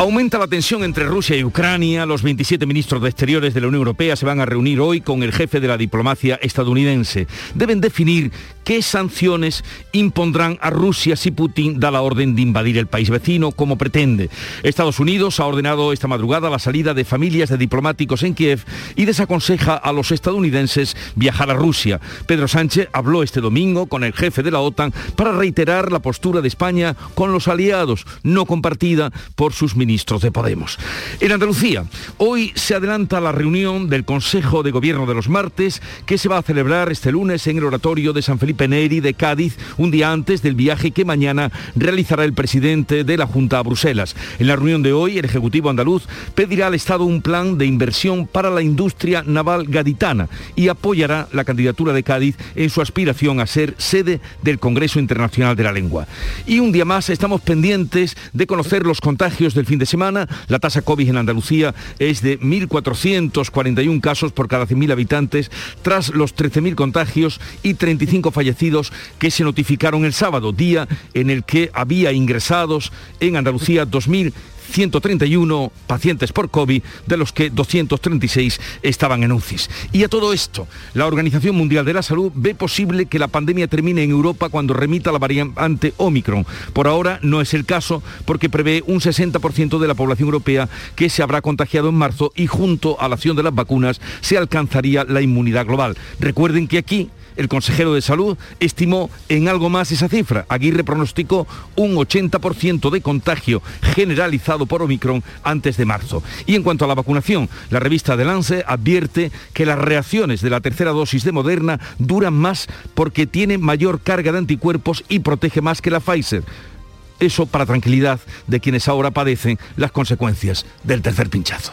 Aumenta la tensión entre Rusia y Ucrania. Los 27 ministros de Exteriores de la Unión Europea se van a reunir hoy con el jefe de la diplomacia estadounidense. Deben definir qué sanciones impondrán a Rusia si Putin da la orden de invadir el país vecino como pretende. Estados Unidos ha ordenado esta madrugada la salida de familias de diplomáticos en Kiev y desaconseja a los estadounidenses viajar a Rusia. Pedro Sánchez habló este domingo con el jefe de la OTAN para reiterar la postura de España con los aliados, no compartida por sus ministros ministros de Podemos. En Andalucía, hoy se adelanta la reunión del Consejo de Gobierno de los martes que se va a celebrar este lunes en el oratorio de San Felipe Neri de Cádiz, un día antes del viaje que mañana realizará el presidente de la Junta a Bruselas. En la reunión de hoy, el Ejecutivo andaluz pedirá al Estado un plan de inversión para la industria naval gaditana y apoyará la candidatura de Cádiz en su aspiración a ser sede del Congreso Internacional de la Lengua. Y un día más estamos pendientes de conocer los contagios del fin de semana. La tasa COVID en Andalucía es de 1.441 casos por cada 100.000 habitantes, tras los 13.000 contagios y 35 fallecidos que se notificaron el sábado, día en el que había ingresados en Andalucía 2.000 131 pacientes por COVID, de los que 236 estaban en UCIs. Y a todo esto, la Organización Mundial de la Salud ve posible que la pandemia termine en Europa cuando remita la variante Omicron. Por ahora no es el caso porque prevé un 60% de la población europea que se habrá contagiado en marzo y junto a la acción de las vacunas se alcanzaría la inmunidad global. Recuerden que aquí el consejero de salud estimó en algo más esa cifra. Aguirre pronosticó un 80% de contagio generalizado por Omicron antes de marzo. Y en cuanto a la vacunación, la revista de Lance advierte que las reacciones de la tercera dosis de Moderna duran más porque tiene mayor carga de anticuerpos y protege más que la Pfizer. Eso para tranquilidad de quienes ahora padecen las consecuencias del tercer pinchazo.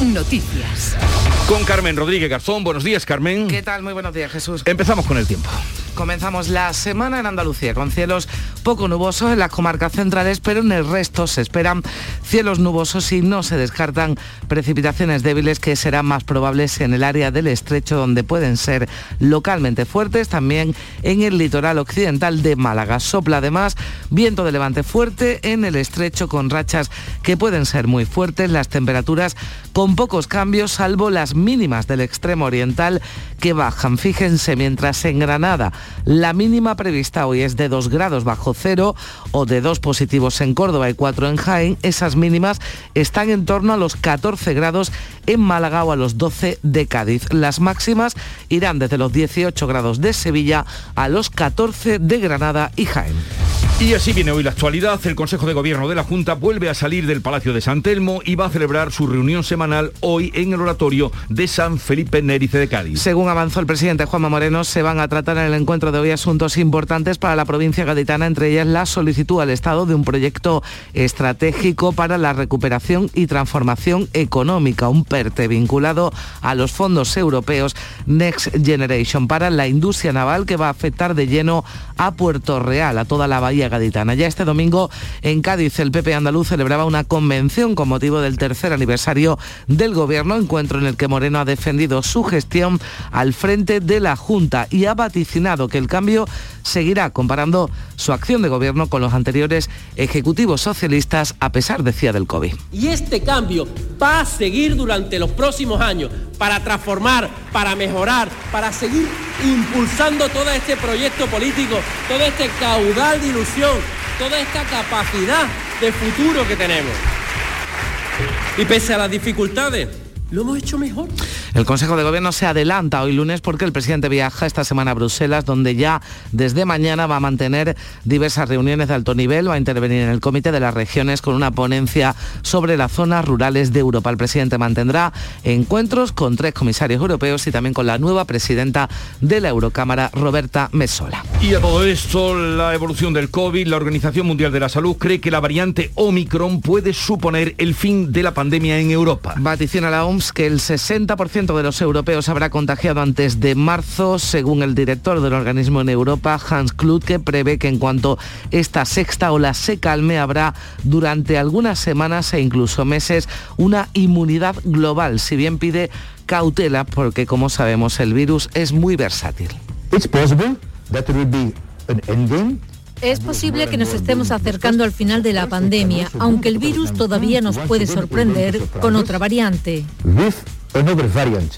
Noticias. Con Carmen Rodríguez Garzón. Buenos días, Carmen. ¿Qué tal? Muy buenos días, Jesús. Empezamos con el tiempo. Comenzamos la semana en Andalucía con cielos poco nubosos en las comarcas centrales, pero en el resto se esperan cielos nubosos y no se descartan precipitaciones débiles que serán más probables en el área del estrecho donde pueden ser localmente fuertes, también en el litoral occidental de Málaga. Sopla además viento de levante fuerte en el estrecho con rachas que pueden ser muy fuertes, las temperaturas con pocos cambios salvo las mínimas del extremo oriental que bajan. Fíjense, mientras en Granada la mínima prevista hoy es de 2 grados bajo cero o de 2 positivos en Córdoba y 4 en Jaén. Esas mínimas están en torno a los 14 grados en Málaga o a los 12 de Cádiz. Las máximas irán desde los 18 grados de Sevilla a los 14 de Granada y Jaén. Y así viene hoy la actualidad. El Consejo de Gobierno de la Junta vuelve a salir del Palacio de San Telmo y va a celebrar su reunión semanal hoy en el oratorio de San Felipe Nérice de Cádiz. Según avanzó el presidente Juanma Moreno, se van a tratar en el encuentro de hoy asuntos importantes para la provincia gaditana, entre ellas la solicitud al Estado de un proyecto estratégico para la recuperación y transformación económica, un PERTE vinculado a los fondos europeos Next Generation para la industria naval que va a afectar de lleno a Puerto Real, a toda la bahía gaditana. Ya este domingo en Cádiz el PP andaluz celebraba una convención con motivo del tercer aniversario del gobierno, encuentro en el que Moreno ha defendido su gestión al frente de la Junta y ha vaticinado que el cambio seguirá comparando su acción de gobierno con los anteriores ejecutivos socialistas a pesar, decía, del COVID. Y este cambio va a seguir durante los próximos años para transformar, para mejorar, para seguir impulsando todo este proyecto político, todo este caudal de ilusión, toda esta capacidad de futuro que tenemos. Y pese a las dificultades, lo hemos hecho mejor. El Consejo de Gobierno se adelanta hoy lunes porque el presidente viaja esta semana a Bruselas, donde ya desde mañana va a mantener diversas reuniones de alto nivel, va a intervenir en el Comité de las Regiones con una ponencia sobre las zonas rurales de Europa. El presidente mantendrá encuentros con tres comisarios europeos y también con la nueva presidenta de la Eurocámara, Roberta Messola. Y a todo esto, la evolución del COVID, la Organización Mundial de la Salud cree que la variante Omicron puede suponer el fin de la pandemia en Europa. Vaticina la OMS que el 60% 90% de los europeos habrá contagiado antes de marzo, según el director del organismo en Europa, Hans Kluth, que prevé que en cuanto esta sexta ola se calme, habrá durante algunas semanas e incluso meses una inmunidad global, si bien pide cautela porque, como sabemos, el virus es muy versátil. Es posible que nos estemos acercando al final de la pandemia, aunque el virus todavía nos puede sorprender con otra variante.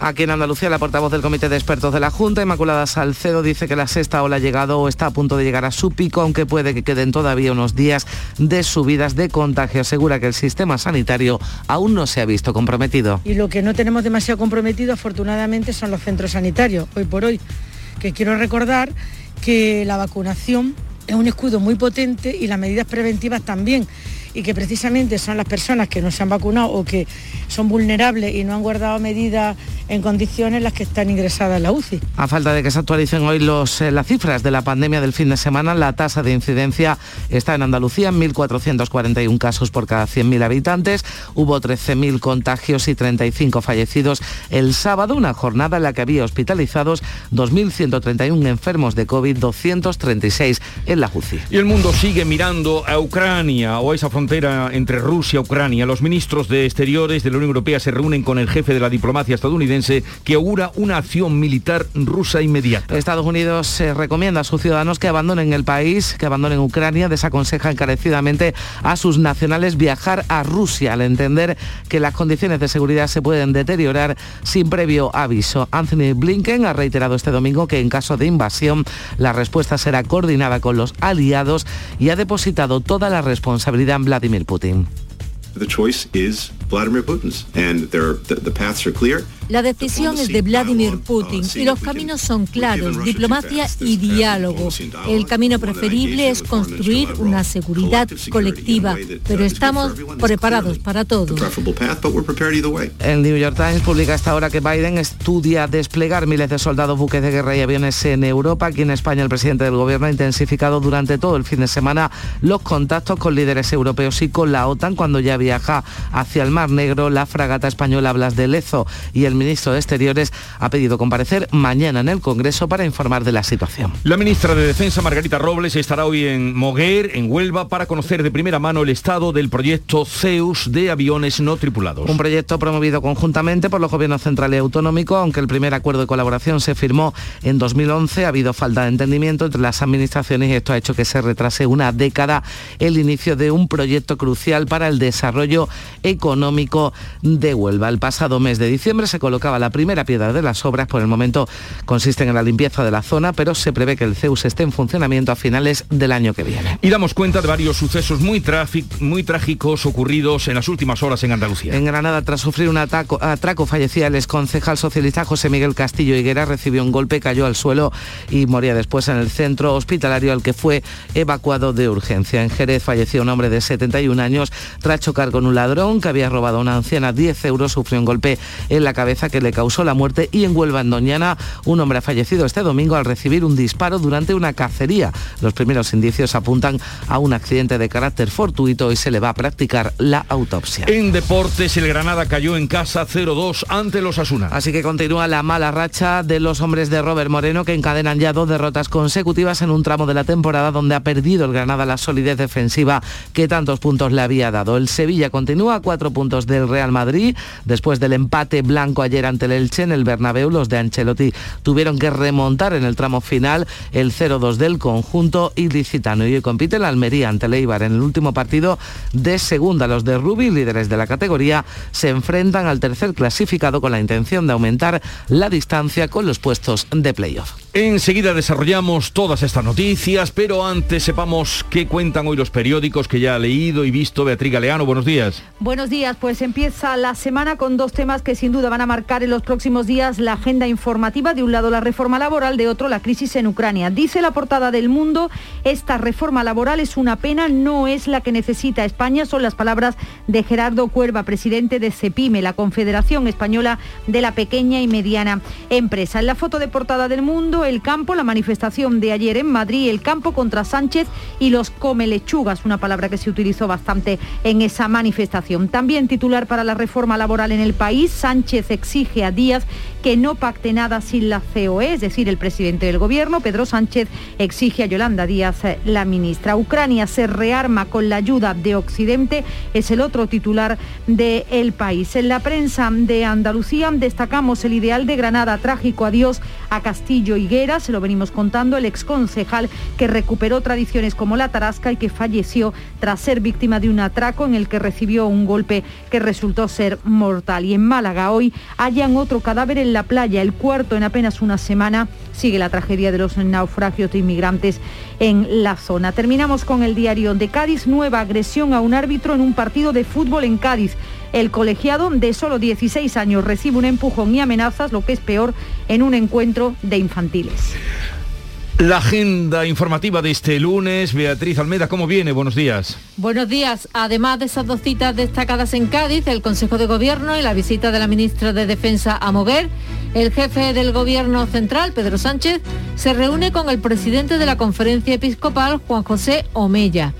Aquí en Andalucía, la portavoz del Comité de Expertos de la Junta, Inmaculada Salcedo, dice que la sexta ola ha llegado o está a punto de llegar a su pico, aunque puede que queden todavía unos días de subidas de contagio. Asegura que el sistema sanitario aún no se ha visto comprometido. Y lo que no tenemos demasiado comprometido, afortunadamente, son los centros sanitarios, hoy por hoy. Que quiero recordar que la vacunación es un escudo muy potente y las medidas preventivas también y que precisamente son las personas que no se han vacunado o que son vulnerables y no han guardado medidas en condiciones las que están ingresadas en la UCI. A falta de que se actualicen hoy los, eh, las cifras de la pandemia del fin de semana, la tasa de incidencia está en Andalucía en 1.441 casos por cada 100.000 habitantes. Hubo 13.000 contagios y 35 fallecidos el sábado, una jornada en la que había hospitalizados 2.131 enfermos de COVID, 236 en la UCI. Y el mundo sigue mirando a Ucrania o a esa frontera entre Rusia y Ucrania. Los ministros de Exteriores de la Unión Europea se reúnen con el jefe de la diplomacia estadounidense que augura una acción militar rusa inmediata. Estados Unidos se recomienda a sus ciudadanos que abandonen el país, que abandonen Ucrania, desaconseja encarecidamente a sus nacionales viajar a Rusia al entender que las condiciones de seguridad se pueden deteriorar sin previo aviso. Anthony Blinken ha reiterado este domingo que en caso de invasión la respuesta será coordinada con los aliados y ha depositado toda la responsabilidad en Vladimir Putin. The choice is Vladimir Putin's, and the, the paths are clear. La decisión es de Vladimir Putin y los caminos son claros, diplomacia y diálogo. El camino preferible es construir una seguridad colectiva, pero estamos preparados para todo. El New York Times publica esta hora que Biden estudia desplegar miles de soldados, buques de guerra y aviones en Europa. Aquí en España el presidente del gobierno ha intensificado durante todo el fin de semana los contactos con líderes europeos y con la OTAN cuando ya viaja hacia el Mar Negro la fragata española Blas de Lezo y el ministro de Exteriores ha pedido comparecer mañana en el Congreso para informar de la situación. La ministra de Defensa, Margarita Robles, estará hoy en Moguer, en Huelva, para conocer de primera mano el estado del proyecto Zeus de aviones no tripulados. Un proyecto promovido conjuntamente por los gobiernos centrales y autonómicos, aunque el primer acuerdo de colaboración se firmó en 2011, ha habido falta de entendimiento entre las administraciones y esto ha hecho que se retrase una década el inicio de un proyecto crucial para el desarrollo económico de Huelva. El pasado mes de diciembre se colocaba la primera piedra de las obras. Por el momento consisten en la limpieza de la zona, pero se prevé que el CEUS esté en funcionamiento a finales del año que viene. Y damos cuenta de varios sucesos muy, muy trágicos ocurridos en las últimas horas en Andalucía. En Granada, tras sufrir un ataco, atraco, fallecía el exconcejal socialista José Miguel Castillo Higuera, recibió un golpe, cayó al suelo y moría después en el centro hospitalario al que fue evacuado de urgencia. En Jerez falleció un hombre de 71 años tras chocar con un ladrón que había robado a una anciana 10 euros, sufrió un golpe en la cabeza que le causó la muerte y en Huelva, en Doñana, un hombre ha fallecido este domingo al recibir un disparo durante una cacería. Los primeros indicios apuntan a un accidente de carácter fortuito y se le va a practicar la autopsia. En deportes, el Granada cayó en casa 0-2 ante los Asuna. Así que continúa la mala racha de los hombres de Robert Moreno que encadenan ya dos derrotas consecutivas en un tramo de la temporada donde ha perdido el Granada la solidez defensiva que tantos puntos le había dado. El Sevilla continúa a cuatro puntos del Real Madrid después del empate blanco ayer ante el Elche en el Bernabéu. Los de Ancelotti tuvieron que remontar en el tramo final el 0-2 del conjunto ilicitano. Y hoy compite el Almería ante el Eibar en el último partido de segunda. Los de Rubi, líderes de la categoría, se enfrentan al tercer clasificado con la intención de aumentar la distancia con los puestos de playoff. Enseguida desarrollamos todas estas noticias, pero antes sepamos qué cuentan hoy los periódicos que ya ha leído y visto Beatriz Galeano. Buenos días. Buenos días, pues empieza la semana con dos temas que sin duda van a marcar en los próximos días la agenda informativa. De un lado la reforma laboral, de otro la crisis en Ucrania. Dice la portada del mundo, esta reforma laboral es una pena, no es la que necesita España. Son las palabras de Gerardo Cuerva, presidente de CEPIME, la Confederación Española de la Pequeña y Mediana Empresa. En la foto de portada del mundo, el campo, la manifestación de ayer en Madrid, el campo contra Sánchez y los come lechugas, una palabra que se utilizó bastante en esa manifestación. También titular para la reforma laboral en el país, Sánchez exige a Díaz que no pacte nada sin la COE, es decir, el presidente del gobierno, Pedro Sánchez, exige a Yolanda Díaz, eh, la ministra. Ucrania se rearma con la ayuda de Occidente, es el otro titular del el país. En la prensa de Andalucía destacamos el ideal de Granada, trágico adiós a Castillo Higuera, se lo venimos contando, el exconcejal que recuperó tradiciones como la tarasca y que falleció tras ser víctima de un atraco en el que recibió un golpe que resultó ser mortal. Y en Málaga hoy hallan otro cadáver en la playa, el cuarto en apenas una semana. Sigue la tragedia de los naufragios de inmigrantes en la zona. Terminamos con el diario de Cádiz, nueva agresión a un árbitro en un partido de fútbol en Cádiz. El colegiado de solo 16 años recibe un empujón y amenazas, lo que es peor, en un encuentro de infantiles. La agenda informativa de este lunes, Beatriz Almeda, ¿cómo viene? Buenos días. Buenos días. Además de esas dos citas destacadas en Cádiz, el Consejo de Gobierno y la visita de la ministra de Defensa a Moguer, el jefe del Gobierno Central, Pedro Sánchez, se reúne con el presidente de la Conferencia Episcopal, Juan José Omella.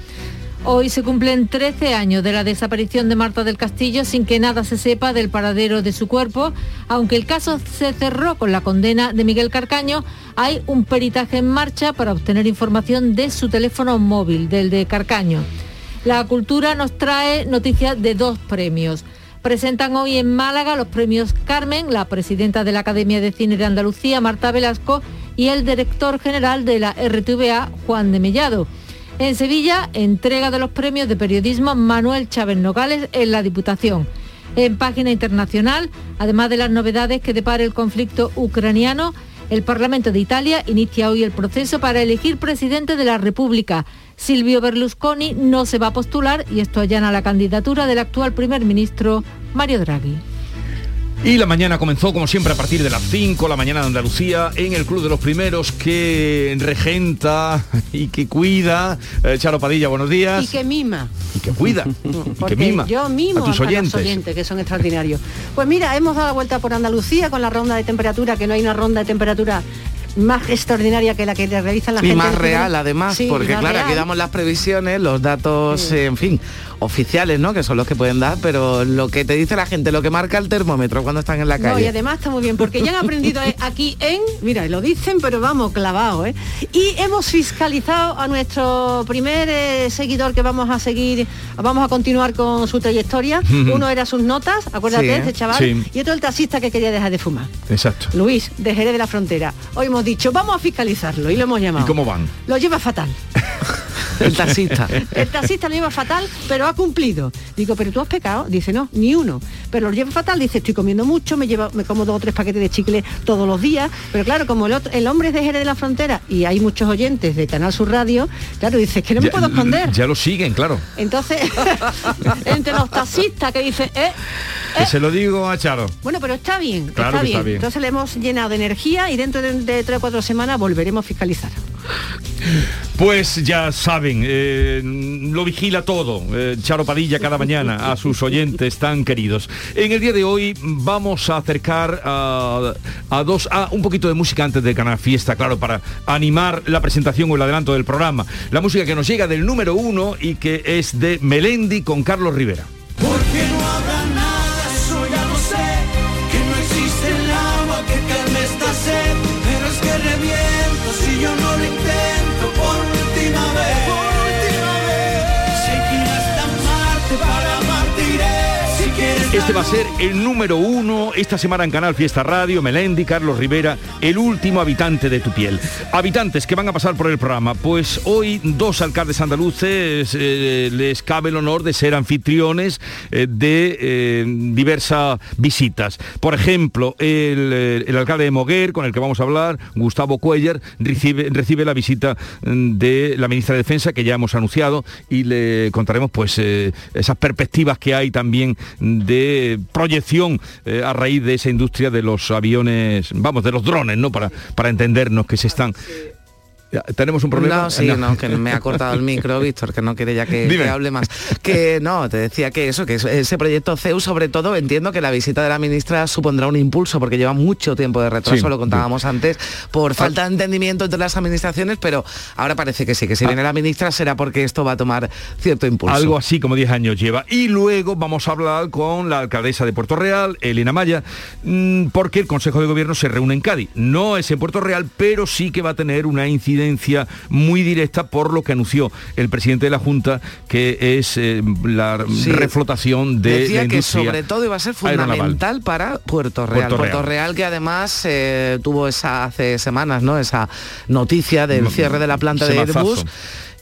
Hoy se cumplen 13 años de la desaparición de Marta del Castillo sin que nada se sepa del paradero de su cuerpo. Aunque el caso se cerró con la condena de Miguel Carcaño, hay un peritaje en marcha para obtener información de su teléfono móvil, del de Carcaño. La cultura nos trae noticias de dos premios. Presentan hoy en Málaga los premios Carmen, la presidenta de la Academia de Cine de Andalucía, Marta Velasco, y el director general de la RTVA, Juan de Mellado. En Sevilla, entrega de los premios de periodismo Manuel Chávez Nogales en la Diputación. En página internacional, además de las novedades que depara el conflicto ucraniano, el Parlamento de Italia inicia hoy el proceso para elegir presidente de la República. Silvio Berlusconi no se va a postular y esto allana la candidatura del actual primer ministro Mario Draghi. Y la mañana comenzó, como siempre, a partir de las 5, la mañana de Andalucía, en el Club de los Primeros, que regenta y que cuida. Eh, Charo Padilla, buenos días. Y que mima. Y que cuida. y que mima. Yo mimo a tus oyentes. los oyentes, que son extraordinarios. Pues mira, hemos dado la vuelta por Andalucía con la ronda de temperatura, que no hay una ronda de temperatura más extraordinaria que la que realizan la y gente. más del real además, Sí, porque más claro, aquí real. damos las previsiones, los datos, eh, en fin, oficiales, ¿no? Que son los que pueden dar, pero lo que te dice la gente, lo que marca el termómetro cuando están en la No, y calle. además está muy bien, porque ya han aprendido eh, aquí en, mira, lo dicen, pero vamos, clavado, ¿eh? Y hemos fiscalizado a nuestro primer eh, seguidor que vamos a seguir, vamos a continuar con su trayectoria. Uno era sus notas, acuérdate, Sí, ¿eh? ese chaval, Sí. y otro el taxista que quería dejar de fumar. Exacto. Luis, de Jerez de la Frontera. Hoy hemos dicho, vamos a fiscalizarlo y lo hemos llamado. ¿Y cómo van? Lo lleva fatal. El taxista. El taxista lo lleva fatal, pero ha cumplido. Digo, pero tú has pecado. Dice, no, ni uno. Pero lo lleva fatal. Dice, estoy comiendo mucho, me lleva, me como dos o tres paquetes de chicle todos los días. Pero claro, como el, otro- el hombre es de Jerez de la Frontera y hay muchos oyentes de Canal Sur Radio, claro, dice, es que no me Ya- puedo esconder. Ya lo siguen, claro. Entonces, entre los taxistas que dicen, eh, Que se lo digo a Charo. bueno, pero está bien, Claro está que bien. está bien. Entonces le hemos llenado de energía y dentro de, de tres o cuatro semanas volveremos a fiscalizar. Pues ya saben, eh, lo vigila todo, eh, Charo Padilla cada mañana a sus oyentes tan queridos. En el día de hoy vamos a acercar a, dos, a un poquito de música antes de Canal Fiesta, claro, para animar la presentación o el adelanto del programa. La música que nos llega del número uno y que es de Melendi con Carlos Rivera. Este va a ser el número uno esta semana en Canal Fiesta Radio, Melendi, Carlos Rivera, el último habitante de tu piel. Habitantes que van a pasar por el programa, pues hoy dos alcaldes andaluces eh, les cabe el honor de ser anfitriones eh, de eh, diversas visitas. Por ejemplo, el, el alcalde de Moguer, con el que vamos a hablar, Gustavo Cuellar, recibe, recibe la visita mm, de la ministra de Defensa que ya hemos anunciado y le contaremos pues esas perspectivas que hay también de proyección eh, a raíz de esa industria de los aviones, vamos, de los drones, ¿no? Para, para entendernos que se están ¿Tenemos un problema? No, sí, no. que me ha cortado el micro, Víctor, que no quiere ya que, que, hable más. Que no, te decía que eso, que ese proyecto CEU, sobre todo, entiendo que la visita de la ministra supondrá un impulso, porque lleva mucho tiempo de retraso, lo contábamos antes, por falta de entendimiento entre las administraciones, pero ahora parece que sí, que si ah. viene la ministra será porque esto va a tomar cierto impulso. Algo así como 10 años lleva. Y luego vamos a hablar con la alcaldesa de Puerto Real, Elena Maya, mm, porque el Consejo de Gobierno se reúne en Cádiz. No es en Puerto Real, pero sí que va a tener una incidencia muy directa por lo que anunció el presidente de la Junta, que es eh, la reflotación de Decía que sobre todo iba a ser fundamental para Puerto Real. Puerto, Real. que además eh, tuvo esa hace semanas, ¿no? Esa noticia del cierre de la planta de Airbus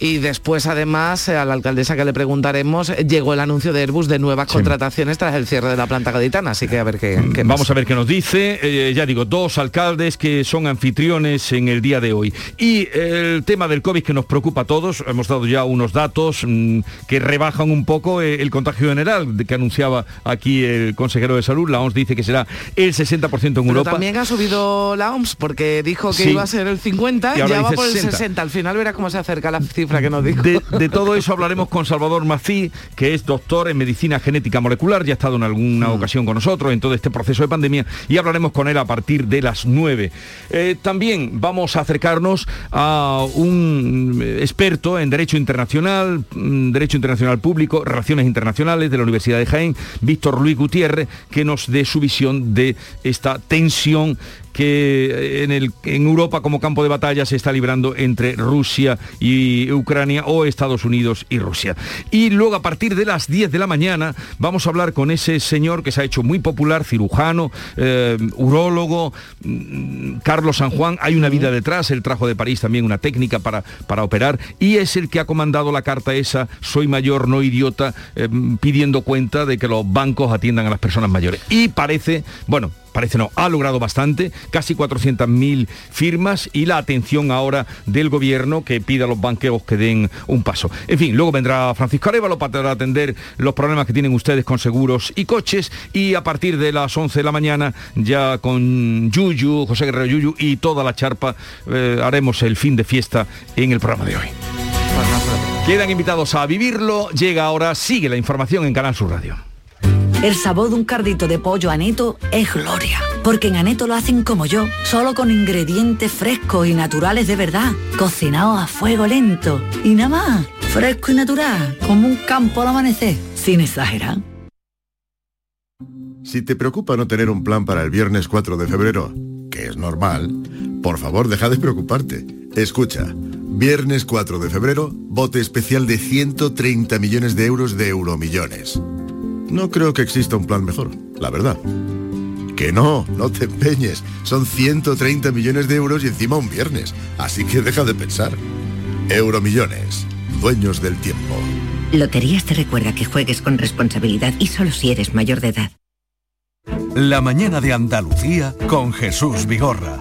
y después además a la alcaldesa que le preguntaremos llegó el anuncio de Airbus de nuevas contrataciones tras el cierre de la planta gaditana, así que a ver qué, mm, Vamos a ver qué nos dice. Eh, ya digo, dos alcaldes que son anfitriones en el día de hoy. Y el tema del COVID que nos preocupa a todos, hemos dado ya unos datos mm, que rebajan un poco eh, el contagio general que anunciaba aquí el consejero de salud. La OMS dice que será el 60% en Europa. También ha subido la OMS porque dijo que iba a ser el 50 y ya va por el 60. Al final verá cómo se acerca la cifra que nos dijo. De, todo eso hablaremos con Salvador Mací, que es doctor en medicina genética molecular, ya ha estado en alguna mm. ocasión con nosotros en todo este proceso de pandemia y hablaremos con él a partir de las 9. Eh, también vamos a acercarnos a un experto en Derecho Internacional, mm, Derecho Internacional Público, Relaciones Internacionales de la Universidad de Jaén, Víctor Luis Gutiérrez, que nos dé su visión de esta tensión que en, el, en Europa como campo de batalla se está librando entre Rusia y Ucrania o Estados Unidos y Rusia. Y luego a partir de las 10 de la mañana vamos a hablar con ese señor que se ha hecho muy popular, cirujano, eh, urólogo, mm, Carlos San Juan. Hay una vida detrás, él trajo de París también una técnica para, para operar y es el que ha comandado la carta esa, soy mayor, no idiota, eh, pidiendo cuenta de que los bancos atiendan a las personas mayores. Y parece, bueno, parece no, ha logrado bastante, casi 400.000 firmas y la atención ahora del gobierno que pida a los banqueros que den un paso. En fin, luego vendrá Francisco Arevalo para atender los problemas que tienen ustedes con seguros y coches y a partir de las 11 de la mañana ya con Yuyu, José Guerrero Yuyu y toda la charpa eh, haremos el fin de fiesta en el programa de hoy. Quedan invitados a vivirlo, llega ahora, sigue la información en Canal Sur Radio. El sabor de un cardito de pollo aneto es gloria, porque en aneto lo hacen como yo, solo con ingredientes frescos y naturales de verdad, cocinados a fuego lento y nada más, fresco y natural, como un campo al amanecer, sin exagerar. Si te preocupa no tener un plan para el viernes 4 de febrero, que es normal, por favor deja de preocuparte. Escucha, viernes 4 de febrero, bote especial de 130 millones de euros de euromillones. No creo que exista un plan mejor, la verdad. Que no, no te empeñes. Son 130 millones de euros y encima un viernes. Así que deja de pensar. Euromillones, dueños del tiempo. Loterías te recuerda que juegues con responsabilidad y solo si eres mayor de edad. La mañana de Andalucía con Jesús Vigorra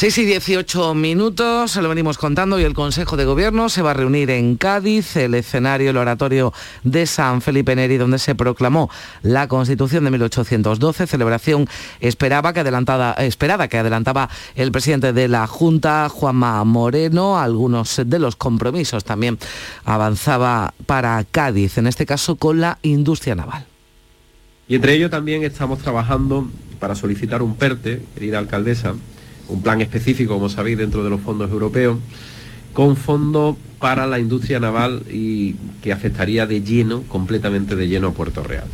6 y 18 minutos, se lo venimos contando y el Consejo de Gobierno se va a reunir en Cádiz, el escenario, el oratorio de San Felipe Neri, donde se proclamó la Constitución de 1812, celebración esperaba que adelantada, esperada que adelantaba el presidente de la Junta, Juanma Moreno, algunos de los compromisos también avanzaba para Cádiz, en este caso con la industria naval. Y entre ello también estamos trabajando para solicitar un PERTE, querida alcaldesa, un plan específico, como sabéis, dentro de los fondos europeos, con fondos para la industria naval y que afectaría de lleno, completamente de lleno a Puerto Real.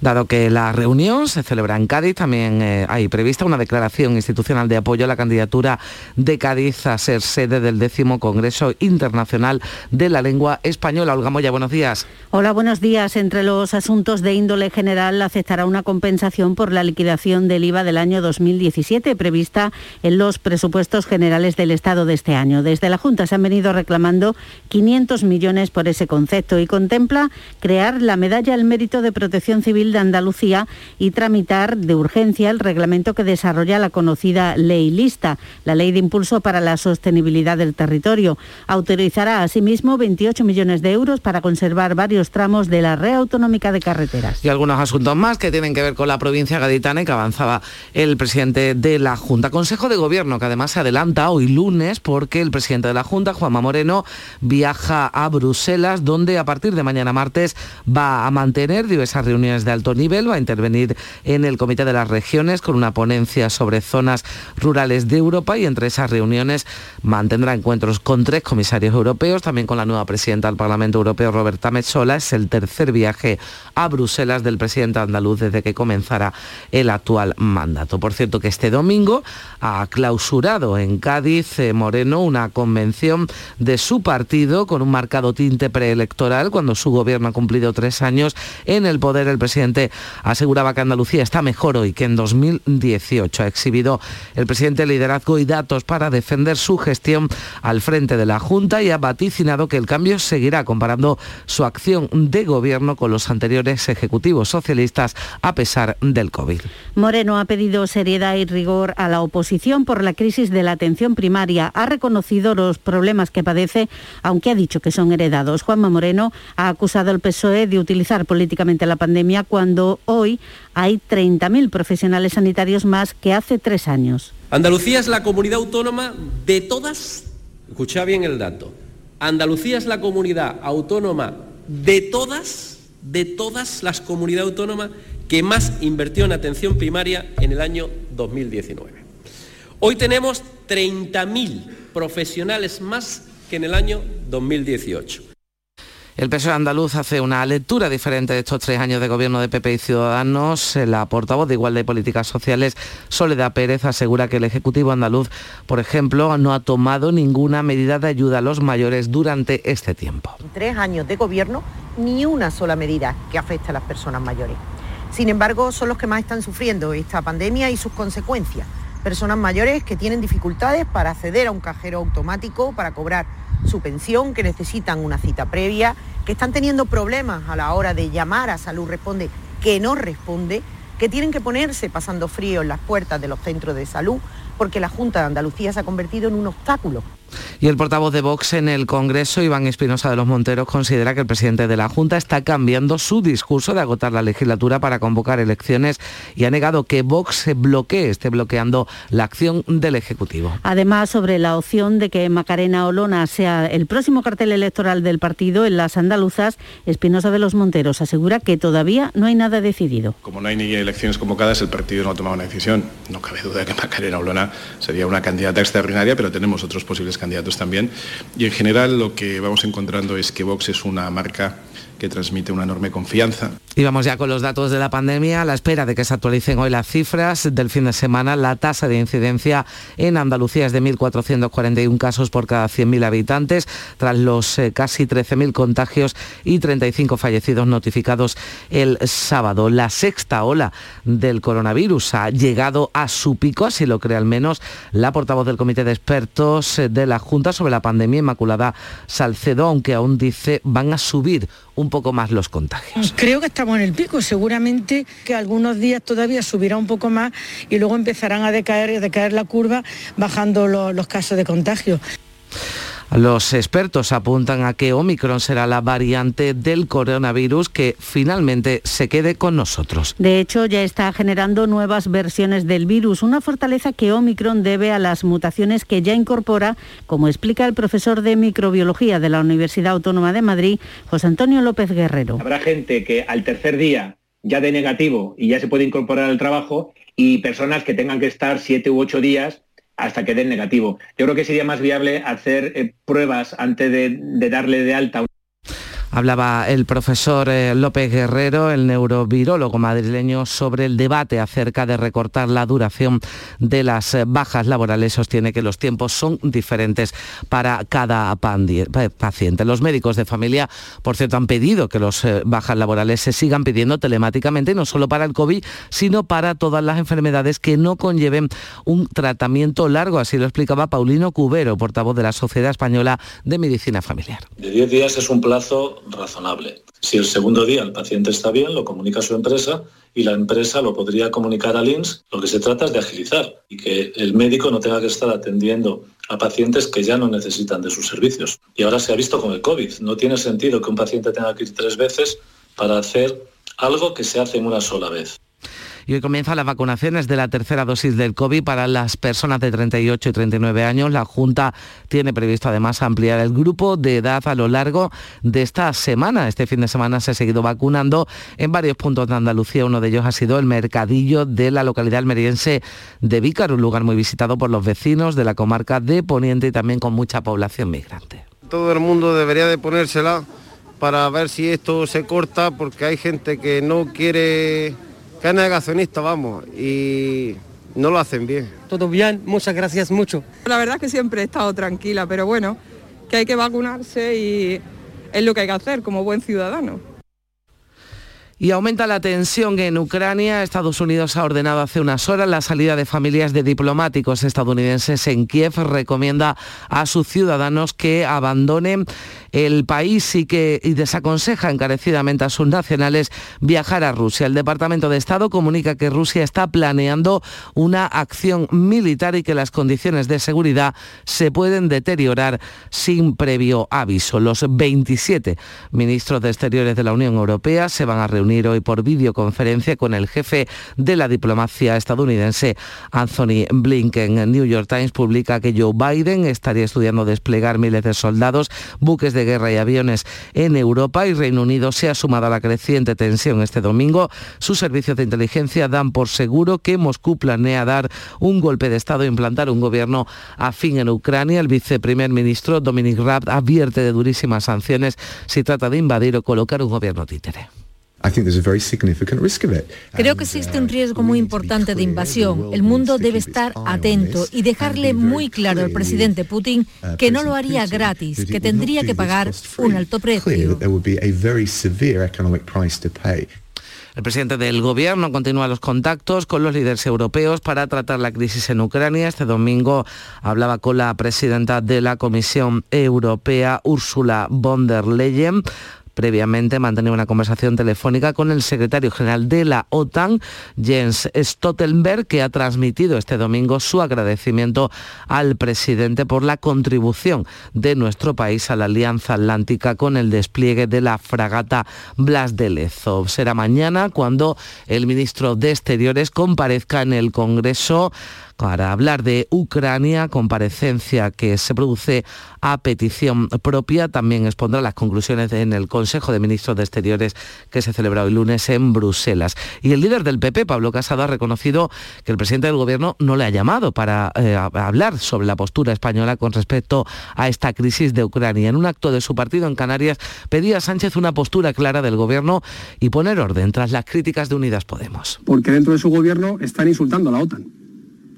Dado que la reunión se celebra en Cádiz, también eh, hay prevista una declaración institucional de apoyo a la candidatura de Cádiz a ser sede del décimo Congreso Internacional de la Lengua Española. Olga Moya, buenos días. Hola, buenos días. Entre los asuntos de índole general aceptará una compensación por la liquidación del IVA del año 2017 prevista en los presupuestos generales del Estado de este año. Desde la Junta se han venido reclamando 500 millones por ese concepto y contempla crear la medalla al mérito de protección civil de Andalucía y tramitar de urgencia el reglamento que desarrolla la conocida ley lista, la ley de impulso para la sostenibilidad del territorio. Autorizará asimismo 28 millones de euros para conservar varios tramos de la red autonómica de carreteras. Y algunos asuntos más que tienen que ver con la provincia gaditana y que avanzaba el presidente de la Junta. Consejo de Gobierno que además se adelanta hoy lunes porque el presidente de la Junta, Juanma Moreno, viaja a Bruselas donde a partir de mañana martes va a mantener diversas reuniones de alto nivel, va a intervenir en el Comité de las Regiones con una ponencia sobre zonas rurales de Europa y entre esas reuniones mantendrá encuentros con tres comisarios europeos, también con la nueva presidenta del Parlamento Europeo, Roberta Metsola. Es el tercer viaje a Bruselas del presidente andaluz desde que comenzara el actual mandato. Por cierto que este domingo ha clausurado en Cádiz eh, Moreno una convención de su partido con un marcado tinte preelectoral cuando su gobierno ha cumplido tres años en el poder. El presidente aseguraba que Andalucía está mejor hoy que en 2018. Ha exhibido el presidente liderazgo y datos para defender su gestión al frente de la Junta y ha vaticinado que el cambio seguirá comparando su acción de gobierno con los anteriores ejecutivos socialistas a pesar del COVID. Moreno ha pedido seriedad y rigor a la oposición por la crisis de la atención primaria. Ha reconocido los problemas que padece, aunque ha dicho que son heredados. Juanma Moreno ha acusado al PSOE de utilizar políticamente la pandemia cuando hoy hay 30.000 profesionales sanitarios más que hace tres años. Andalucía es la comunidad autónoma de todas, escucha bien el dato, Andalucía es la comunidad autónoma de todas, de todas las comunidades autónomas que más invirtió en atención primaria en el año 2019. Hoy tenemos 30.000 profesionales más que en el año 2018. El PSOE andaluz hace una lectura diferente de estos tres años de gobierno de PP y Ciudadanos. La portavoz de Igualdad y Políticas Sociales, Soledad Pérez, asegura que el Ejecutivo andaluz, por ejemplo, no ha tomado ninguna medida de ayuda a los mayores durante este tiempo. Tres años de gobierno, ni una sola medida que afecte a las personas mayores. Sin embargo, son los que más están sufriendo esta pandemia y sus consecuencias. Personas mayores que tienen dificultades para acceder a un cajero automático, para cobrar su pensión, que necesitan una cita previa, que están teniendo problemas a la hora de llamar a Salud Responde, que no responde, que tienen que ponerse pasando frío en las puertas de los centros de salud, porque la Junta de Andalucía se ha convertido en un obstáculo y el portavoz de Vox en el Congreso, Iván Espinosa de los Monteros, considera que el presidente de la Junta está cambiando su discurso de agotar la legislatura para convocar elecciones y ha negado que Vox se bloquee, esté bloqueando la acción del Ejecutivo. Además, sobre la opción de que Macarena Olona sea el próximo cartel electoral del partido en las andaluzas, Espinosa de los Monteros asegura que todavía no hay nada decidido. Como no hay ni elecciones convocadas, el partido no ha tomado una decisión. No cabe duda de que Macarena Olona sería una candidata extraordinaria, pero tenemos otros posibles candidatos también. Y en general lo que vamos encontrando es que Vox es una marca que transmite una enorme confianza. Y vamos ya con los datos de la pandemia. A la espera de que se actualicen hoy las cifras del fin de semana, la tasa de incidencia en Andalucía es de 1.441 casos por cada 100.000 habitantes, tras los eh, casi 13.000 contagios y 35 fallecidos notificados el sábado. La sexta ola del coronavirus ha llegado a su pico, así lo cree al menos la portavoz del Comité de Expertos eh, de la Junta sobre la pandemia, Inmaculada Salcedo, aunque aún dice van a subir un poco más los contagios. Creo que estamos en el pico, seguramente que algunos días todavía subirá un poco más y luego empezarán a decaer, a decaer la curva bajando los, los casos de contagio. Los expertos apuntan a que Omicron será la variante del coronavirus que finalmente se quede con nosotros. De hecho, ya está generando nuevas versiones del virus, una fortaleza que Omicron debe a las mutaciones que ya incorpora, como explica el profesor de microbiología de la Universidad Autónoma de Madrid, José Antonio López Guerrero. Habrá gente que al tercer día ya de negativo y ya se puede incorporar al trabajo y personas que tengan que estar siete u ocho días hasta que den negativo. Yo creo que sería más viable hacer eh, pruebas antes de, de darle de alta Hablaba el profesor eh, López Guerrero, el neurovirólogo madrileño, sobre el debate acerca de recortar la duración de las eh, bajas laborales. Sostiene que los tiempos son diferentes para cada paciente. Los médicos de familia, por cierto, han pedido que las eh, bajas laborales se sigan pidiendo telemáticamente, no solo para el COVID, sino para todas las enfermedades que no conlleven un tratamiento largo. Así lo explicaba Paulino Cubero, portavoz de la Sociedad Española de Medicina Familiar. De 10 días es un plazo razonable. Si el segundo día el paciente está bien, lo comunica a su empresa y la empresa lo podría comunicar al INS. Lo que se trata es de agilizar y que el médico no tenga que estar atendiendo a pacientes que ya no necesitan de sus servicios. Y ahora se ha visto con el COVID. No tiene sentido que un paciente tenga que ir tres veces para hacer algo que se hace en una sola vez y hoy comienzan las vacunaciones de la tercera dosis del COVID para las personas de 38 y 39 años. La Junta tiene previsto además ampliar el grupo de edad a lo largo de esta semana. Este fin de semana se ha seguido vacunando en varios puntos de Andalucía. Uno de ellos ha sido el mercadillo de la localidad almeriense de Vícar, un lugar muy visitado por los vecinos de la comarca de Poniente y también con mucha población migrante. Todo el mundo debería de ponérsela para ver si esto se corta porque hay gente que no quiere que es negacionista, vamos, y no lo hacen bien. Todo bien, muchas gracias mucho. La verdad es que siempre he estado tranquila, pero bueno, que hay que vacunarse y es lo que hay que hacer como buen ciudadano. Y aumenta la tensión en Ucrania. Estados Unidos ha ordenado hace unas horas la salida de familias de diplomáticos estadounidenses en Kiev. Recomienda a sus ciudadanos que abandonen el país y que y desaconseja encarecidamente a sus nacionales viajar a Rusia. El Departamento de Estado comunica que Rusia está planeando una acción militar y que las condiciones de seguridad se pueden deteriorar sin previo aviso. Los 27 ministros de Exteriores de la Unión Europea se van a reunir hoy por videoconferencia con el jefe de la diplomacia estadounidense, Anthony Blinken. New York Times publica que Joe Biden estaría estudiando desplegar miles de soldados, buques de guerra y aviones en Europa y Reino Unido se ha sumado a la creciente tensión este domingo. Sus servicios de inteligencia dan por seguro que Moscú planea dar un golpe de Estado e implantar un gobierno afín en Ucrania. El viceprimer ministro Dominic Raab advierte de durísimas sanciones si trata de invadir o colocar un gobierno títere. Creo que existe un riesgo muy importante de invasión. El mundo debe estar atento y dejarle muy claro al presidente Putin que no lo haría gratis, que tendría que pagar un alto precio. El presidente del gobierno continúa los contactos con los líderes europeos para tratar la crisis en Ucrania. Este domingo hablaba con la presidenta de la Comisión Europea, Ursula von der Leyen previamente mantenía una conversación telefónica con el secretario general de la OTAN, Jens Stoltenberg, que ha transmitido este domingo su agradecimiento al presidente por la contribución de nuestro país a la Alianza Atlántica con el despliegue de la fragata Blas de Lezo. Será mañana cuando el ministro de Exteriores comparezca en el Congreso para hablar de Ucrania, comparecencia que se produce a petición propia. También expondrá las conclusiones en el Consejo de Ministros de Exteriores que se celebra hoy lunes en Bruselas. Y el líder del PP, Pablo Casado, ha reconocido que el presidente del Gobierno no le ha llamado para eh, hablar sobre la postura española con respecto a esta crisis de Ucrania. En un acto de su partido en Canarias pedía a Sánchez una postura clara del Gobierno y poner orden tras las críticas de Unidas Podemos. Porque dentro de su Gobierno están insultando a la OTAN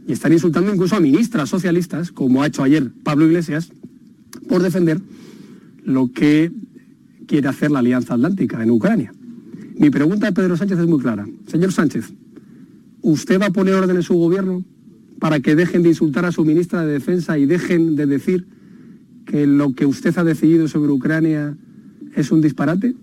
y están insultando incluso a ministras socialistas, como ha hecho ayer Pablo Iglesias, por defender lo que quiere hacer la Alianza Atlántica en Ucrania. Mi pregunta a Pedro Sánchez es muy clara. Señor Sánchez, ¿usted va a poner orden en su gobierno para que dejen de insultar a su ministra de Defensa y dejen de decir que lo que usted ha decidido sobre Ucrania es un disparate?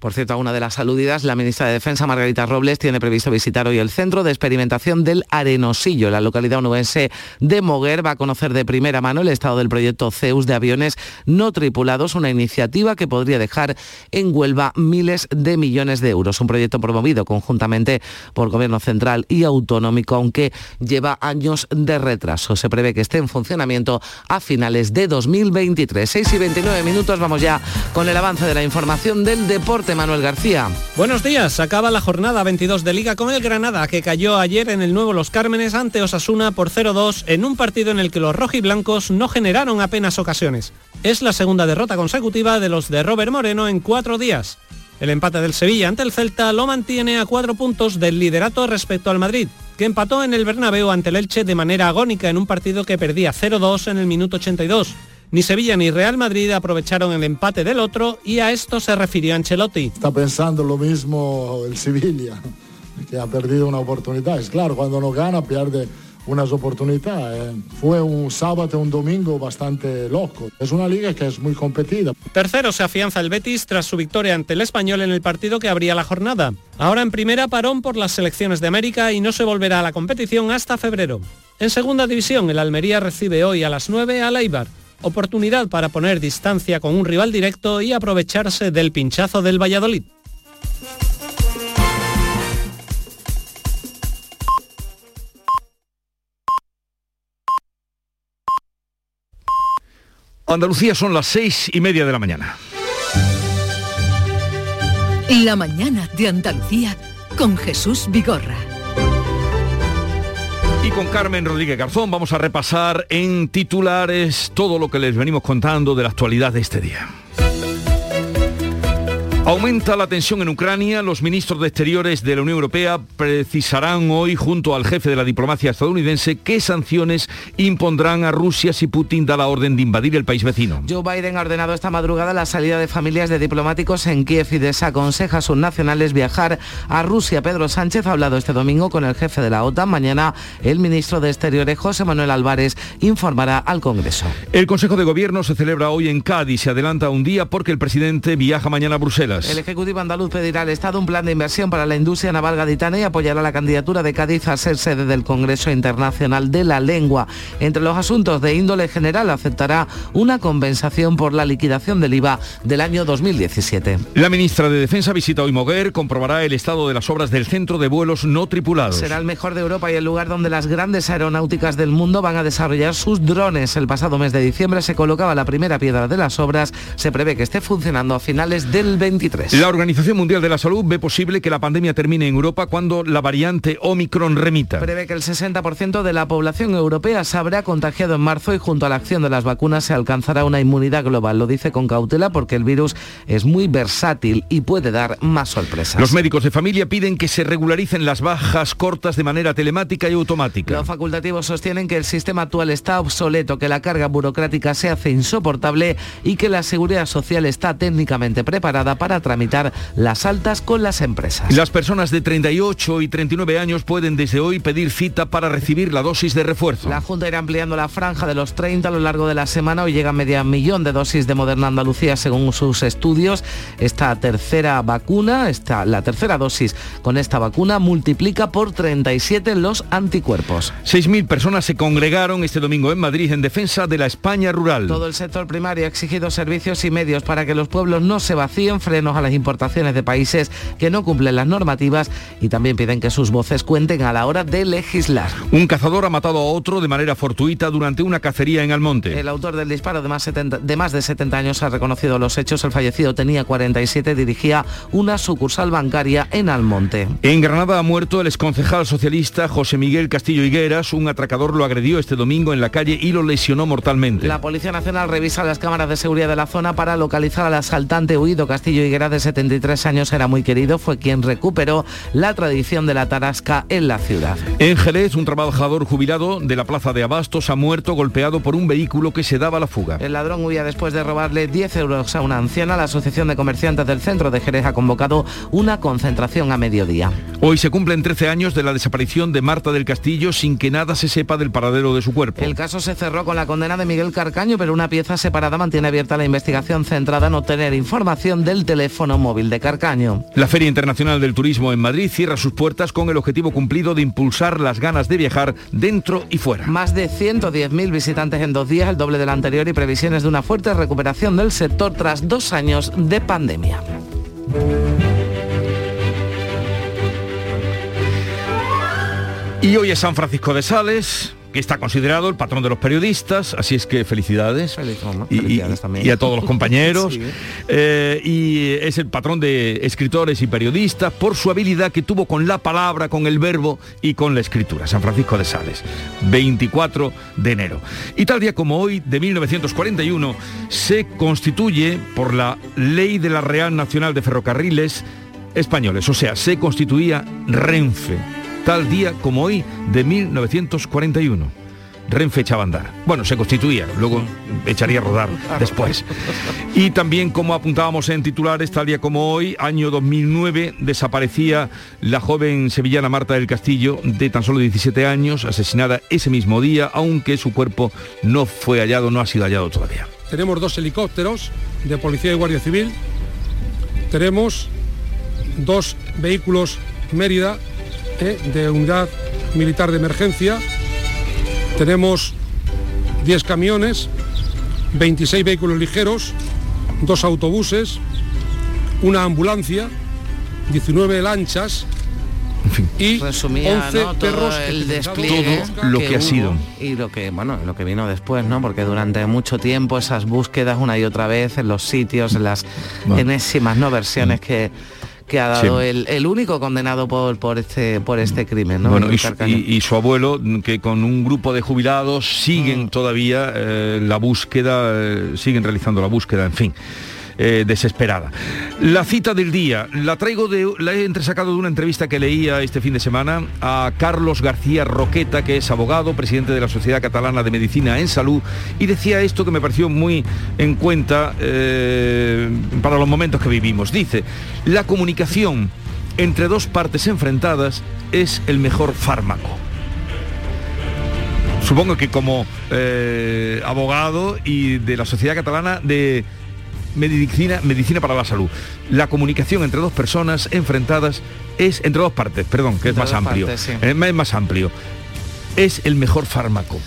Por cierto, a una de las aludidas, la ministra de Defensa, Margarita Robles, tiene previsto visitar hoy el centro de experimentación del Arenosillo. La localidad onubense de Moguer va a conocer de primera mano el estado del proyecto Zeus de aviones no tripulados, una iniciativa que podría dejar en Huelva miles de millones de euros. Un proyecto promovido conjuntamente por Gobierno Central y Autonómico, aunque lleva años de retraso. Se prevé que esté en funcionamiento a finales de 2023. 6 y 29 minutos, vamos ya con el avance de la información del deporte deporte, Manuel García. Buenos días, acaba la jornada 22 de Liga con el Granada que cayó ayer en el nuevo Los Cármenes ante Osasuna por 0-2 en un partido en el que los rojiblancos no generaron apenas ocasiones. Es la segunda derrota consecutiva de los de Robert Moreno en cuatro días. El empate del Sevilla ante el Celta lo mantiene a cuatro puntos del liderato respecto al Madrid, que empató en el Bernabéu ante el Elche de manera agónica en un partido que perdía 0-2 en el minuto 82. Ni Sevilla ni Real Madrid aprovecharon el empate del otro y a esto se refirió Ancelotti. Está pensando lo mismo el Sevilla, que ha perdido una oportunidad. Es claro, cuando no gana pierde unas oportunidades. Fue un sábado, un domingo bastante loco. Es una liga que es muy competida. Tercero se afianza el Betis tras su victoria ante el Español en el partido que abría la jornada. Ahora en primera parón por las selecciones de América y no se volverá a la competición hasta febrero. En segunda división el Almería recibe hoy a las 9 a Eibar. Oportunidad para poner distancia con un rival directo y aprovecharse del pinchazo del Valladolid. Andalucía son las seis y media de la mañana. La mañana de Andalucía con Jesús Vigorra. Con Carmen Rodríguez Garzón vamos a repasar en titulares todo lo que les venimos contando de la actualidad de este día. Aumenta la tensión en Ucrania. Los ministros de Exteriores de la Unión Europea precisarán hoy, junto al jefe de la diplomacia estadounidense, qué sanciones impondrán a Rusia si Putin da la orden de invadir el país vecino. Joe Biden ha ordenado esta madrugada la salida de familias de diplomáticos en Kiev y desaconseja a sus nacionales viajar a Rusia. Pedro Sánchez ha hablado este domingo con el jefe de la OTAN. Mañana el ministro de Exteriores, José Manuel Álvarez, informará al Congreso. El Consejo de Gobierno se celebra hoy en Cádiz. Se adelanta un día porque el presidente viaja mañana a Bruselas. El Ejecutivo andaluz pedirá al Estado un plan de inversión para la industria naval gaditana y apoyará la candidatura de Cádiz a ser sede del Congreso Internacional de la Lengua. Entre los asuntos de índole general aceptará una compensación por la liquidación del IVA del año 2017. La ministra de Defensa visita hoy Moguer, comprobará el estado de las obras del centro de vuelos no tripulados. Será el mejor de Europa y el lugar donde las grandes aeronáuticas del mundo van a desarrollar sus drones. El pasado mes de diciembre se colocaba la primera piedra de las obras. Se prevé que esté funcionando a finales del 23. La Organización Mundial de la Salud ve posible que la pandemia termine en Europa cuando la variante Omicron remita. Prevé que el 60% de la población europea se habrá contagiado en marzo y junto a la acción de las vacunas se alcanzará una inmunidad global. Lo dice con cautela porque el virus es muy versátil y puede dar más sorpresas. Los médicos de familia piden que se regularicen las bajas cortas de manera telemática y automática. Los facultativos sostienen que el sistema actual está obsoleto, que la carga burocrática se hace insoportable y que la seguridad social está técnicamente preparada para tramitar las altas con las empresas. Las personas de 38 y 39 años pueden desde hoy pedir cita para recibir la dosis de refuerzo. La Junta irá ampliando la franja de los 30 a lo largo de la semana. Hoy llega media millón de dosis de Moderna Andalucía según sus estudios. Esta tercera vacuna, esta, la tercera dosis con esta vacuna multiplica por 37 los anticuerpos. 6.000 personas se congregaron este domingo en Madrid en defensa de la España rural. Todo el sector primario ha exigido servicios y medios para que los pueblos no se vacíen, frenos a las importaciones de países que no cumplen las normativas y también piden que sus voces cuenten a la hora de legislar. Un cazador ha matado a otro de manera fortuita durante una cacería en Almonte. El autor del disparo de más, 70, de más de 70 años ha reconocido los hechos. El fallecido tenía 47, dirigía una sucursal bancaria en Almonte. En Granada ha muerto el exconcejal socialista José Miguel Castillo Higueras. Un atracador lo agredió este domingo en la calle y lo lesionó mortalmente. La Policía Nacional revisa las cámaras de seguridad de la zona para localizar al asaltante huido. Castillo Higueras de 73 años era muy querido, fue quien recuperó la tradición de la tarasca en la ciudad. En Jerez, un trabajador jubilado de la plaza de Abastos ha muerto golpeado por un vehículo que se daba a la fuga. El ladrón huía después de robarle 10 euros a una anciana. La Asociación de Comerciantes del Centro de Jerez ha convocado una concentración a mediodía. Hoy se cumplen 13 años de la desaparición de Marta del Castillo sin que nada se sepa del paradero de su cuerpo. El caso se cerró con la condena de Miguel Carcaño, pero una pieza separada mantiene abierta la investigación centrada en obtener información del teléfono móvil de Carcaño. La Feria Internacional del Turismo en Madrid cierra sus puertas con el objetivo cumplido de impulsar las ganas de viajar dentro y fuera. Más de 110.000 visitantes en dos días, el doble del anterior y previsiones de una fuerte recuperación del sector tras dos años de pandemia. Y hoy es San Francisco de Sales, que está considerado el patrón de los periodistas, así es que felicidades. y, y, a todos los compañeros. Eh, y es el patrón de escritores y periodistas por su habilidad que tuvo con la palabra, con el verbo y con la escritura. San Francisco de Sales, 24 de enero. Y tal día como hoy, de 1941, se constituye por la ley de la Real Nacional de Ferrocarriles españoles, o sea, se constituía Renfe tal día como hoy de 1941. Renfe echaba a andar. Bueno, se constituía, luego echaría a rodar después. Y también, como apuntábamos en titulares, tal día como hoy, año 2009, desaparecía la joven sevillana Marta del Castillo, de tan solo 17 años, asesinada ese mismo día, aunque su cuerpo no fue hallado, no ha sido hallado todavía. Tenemos dos helicópteros de Policía y Guardia Civil. Tenemos dos vehículos Mérida ¿eh? de unidad militar de emergencia. Tenemos 10 camiones, 26 vehículos ligeros, dos autobuses, una ambulancia, 19 lanchas, y 11 perros el despliegue todo lo que, ha sido. y lo que bueno lo que vino después no porque durante mucho tiempo esas búsquedas una y otra vez en los sitios en las enésimas no versiones que que ha dado el, único condenado por, por, este, por este crimen. ¿no? Bueno, y, su, abuelo, que con un grupo de jubilados siguen mm. todavía eh, la búsqueda, eh, siguen realizando la búsqueda, en fin. Eh, desesperada. La cita del día la traigo de, la he entresacado de una entrevista que leía este fin de semana a Carlos García Roqueta, que es abogado, presidente de la Sociedad Catalana de Medicina en Salud, y decía esto que me pareció muy en cuenta eh, para los momentos que vivimos. Dice, la comunicación entre dos partes enfrentadas es el mejor fármaco supongo que como eh, abogado y de la sociedad catalana de medicina, medicina para la salud. La comunicación entre dos personas enfrentadas es, entre dos partes, perdón, que es más amplio. es más amplio. Es el mejor fármaco.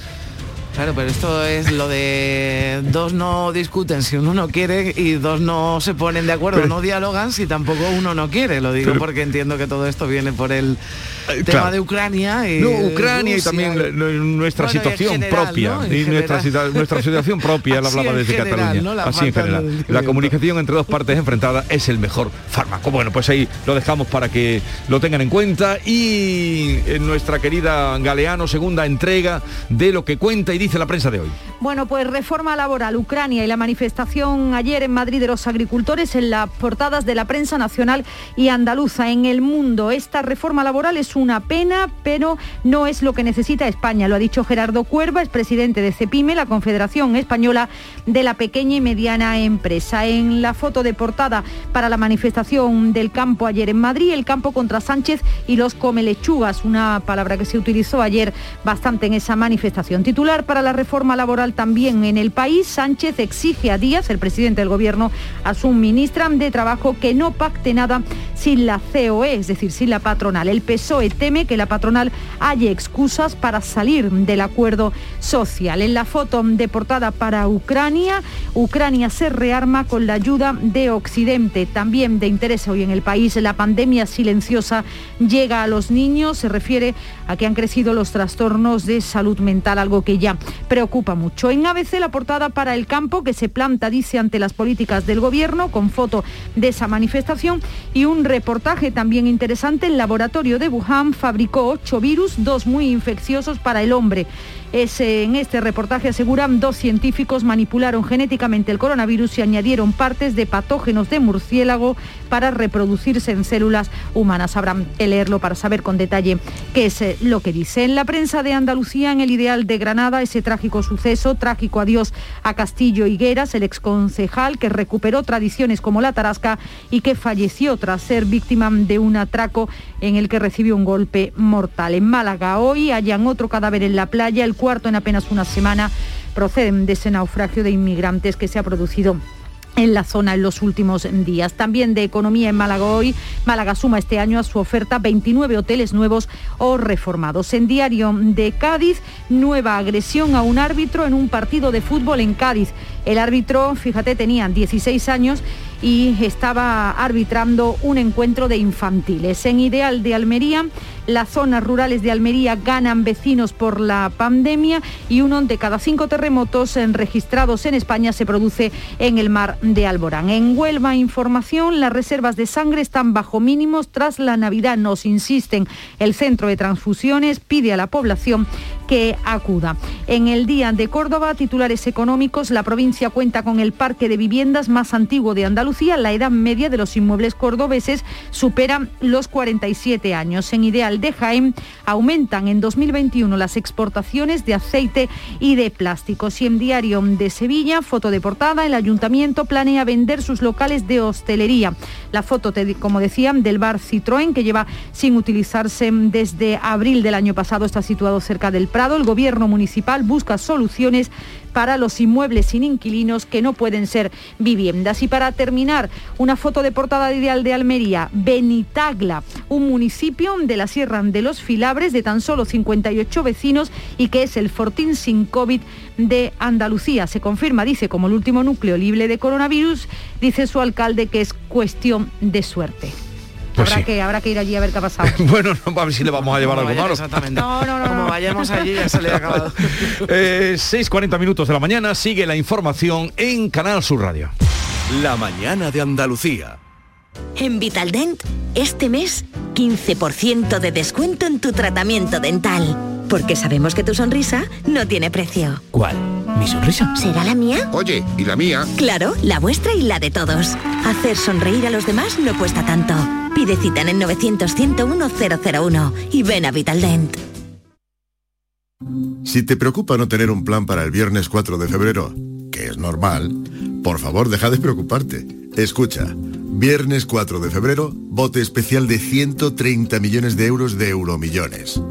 Claro, pero esto es lo de dos no discuten si uno no quiere y dos no se ponen de acuerdo, no dialogan si tampoco uno no quiere. Lo digo porque entiendo que todo esto viene por el eh, tema de Ucrania y no, Ucrania y también nuestra situación propia y nuestra, situación propia la hablaba desde Cataluña. así en general. la comunicación entre dos partes enfrentadas es el mejor fármaco. Bueno pues ahí lo dejamos para que lo tengan en cuenta. Y en nuestra querida Galeano segunda entrega de lo que cuenta y dice la prensa de hoy bueno pues reforma laboral Ucrania y la manifestación ayer en Madrid de los agricultores en las portadas de la prensa nacional y andaluza en el mundo esta reforma laboral es una pena, pero no es lo que necesita España. Lo ha dicho Gerardo Cuerva, es presidente de CEPIME, la Confederación Española de la Pequeña y Mediana Empresa. En la foto de portada para la manifestación del campo ayer en Madrid, el campo contra Sánchez y los comelechugas, una palabra que se utilizó ayer bastante en esa manifestación. Titular para la reforma laboral también en el país, Sánchez exige a Díaz, el presidente del gobierno, a su ministra de Trabajo que no pacte nada sin la COE, es decir, sin la patronal. El PSOE teme que la patronal haya excusas para salir del acuerdo social. En la foto de portada para Ucrania, Ucrania se rearma con la ayuda de Occidente. También de interés hoy en el país, la pandemia silenciosa llega a los niños. Se refiere a que han crecido los trastornos de salud mental, algo que ya preocupa mucho. En ABC la portada para el campo que se planta, dice, ante las políticas del gobierno, con foto de esa manifestación y un reportaje también interesante, el laboratorio de Wuhan fabricó ocho virus, dos muy infecciosos para el hombre. En este reportaje aseguran dos científicos manipularon genéticamente el coronavirus y añadieron partes de patógenos de murciélago para reproducirse en células humanas. Habrán que leerlo para saber con detalle qué es eh, lo que dice. En la prensa de Andalucía, en el ideal de Granada, ese trágico suceso, trágico adiós a Castillo Higueras, el exconcejal que recuperó tradiciones como la tarasca y que falleció tras ser víctima de un atraco en el que recibió un golpe mortal. En Málaga hoy hallan otro cadáver en la playa, el cuarto en apenas una semana, proceden de ese naufragio de inmigrantes que se ha producido en la zona en los últimos días. También de economía en Málaga hoy. Málaga suma este año a su oferta 29 hoteles nuevos o reformados. En diario de Cádiz, nueva agresión a un árbitro en un partido de fútbol en Cádiz. El árbitro, fíjate, tenía 16 años y estaba arbitrando un encuentro de infantiles. En Ideal de Almería, las zonas rurales de Almería ganan vecinos por la pandemia y uno de cada cinco terremotos registrados en España se produce en el mar de Alborán. En Huelva Información, las reservas de sangre están bajo mínimos tras la Navidad. Nos insisten, el centro de transfusiones pide a la población que acuda. En el Día de Córdoba, titulares económicos, la provincia cuenta con el parque de viviendas más antiguo de Andalucía. La edad media de los inmuebles cordobeses supera los 47 años. En Ideal de Jaén aumentan en 2021 las exportaciones de aceite y de plásticos. Y en Diario de Sevilla, foto de portada, el ayuntamiento planea vender sus locales de hostelería. La foto, como decía, del bar Citroën, que lleva sin utilizarse desde abril del año pasado, está situado cerca del Prado. El gobierno municipal busca soluciones para los inmuebles sin inquilinos que no pueden ser viviendas. Y para terminar, una foto de portada de Ideal de Almería, Benitagla, un municipio de la Sierra de los Filabres de tan solo 58 vecinos y que es el Fortín sin COVID de Andalucía. Se confirma, dice, como el último núcleo libre de coronavirus, dice su alcalde que es cuestión de suerte. Pues habrá, sí. que, habrá que ir allí a ver qué ha pasado. bueno, no, a ver si le vamos a llevar algo malo. Exactamente. No, no, no. Como no. vayamos allí ya se le ha acabado. Eh, 6.40 minutos de la mañana, sigue la información en Canal Sur Radio. La mañana de Andalucía. En Vitaldent, este mes, 15% de descuento en tu tratamiento dental. Porque sabemos que tu sonrisa no tiene precio. ¿Cuál? ¿Mi sonrisa? ¿Será la mía? Oye, ¿y la mía? Claro, la vuestra y la de todos. Hacer sonreír a los demás no cuesta tanto. Pide cita en el 900-101-001 y ven a Vitaldent. Si te preocupa no tener un plan para el viernes 4 de febrero, que es normal, por favor deja de preocuparte. Escucha, viernes 4 de febrero, bote especial de 130 millones de euros de euromillones.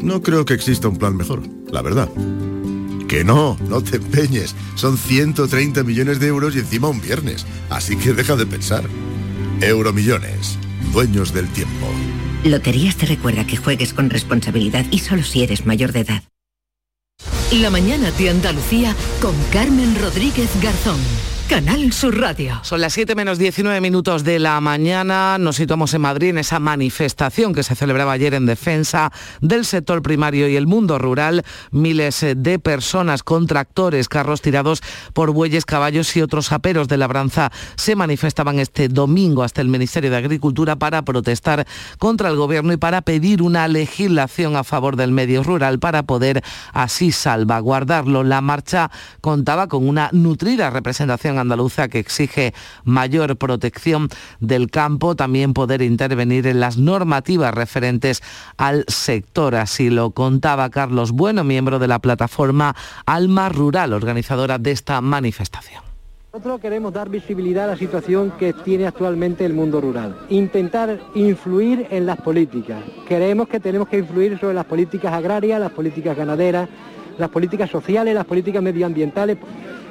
No creo que exista un plan mejor, la verdad. Que no, no te empeñes. Son 130 millones de euros y encima un viernes. Así que deja de pensar. Euromillones, dueños del tiempo. Loterías te recuerda que juegues con responsabilidad y solo si eres mayor de edad. La mañana de Andalucía con Carmen Rodríguez Garzón. Canal Sur Radio. Son las 7 menos 19 minutos de la mañana. Nos situamos en Madrid en esa manifestación que se celebraba ayer en defensa del sector primario y el mundo rural. Miles de personas con tractores, carros tirados por bueyes, caballos y otros aperos de labranza se manifestaban este domingo hasta el Ministerio de Agricultura para protestar contra el gobierno y para pedir una legislación a favor del medio rural para poder así salvaguardarlo. La marcha contaba con una nutrida representación andaluza que exige mayor protección del campo, también poder intervenir en las normativas referentes al sector. Así lo contaba Carlos Bueno, miembro de la plataforma Alma Rural, organizadora de esta manifestación. Nosotros queremos dar visibilidad a la situación que tiene actualmente el mundo rural, intentar influir en las políticas. Creemos que tenemos que influir sobre las políticas agrarias, las políticas ganaderas, las políticas sociales, las políticas medioambientales.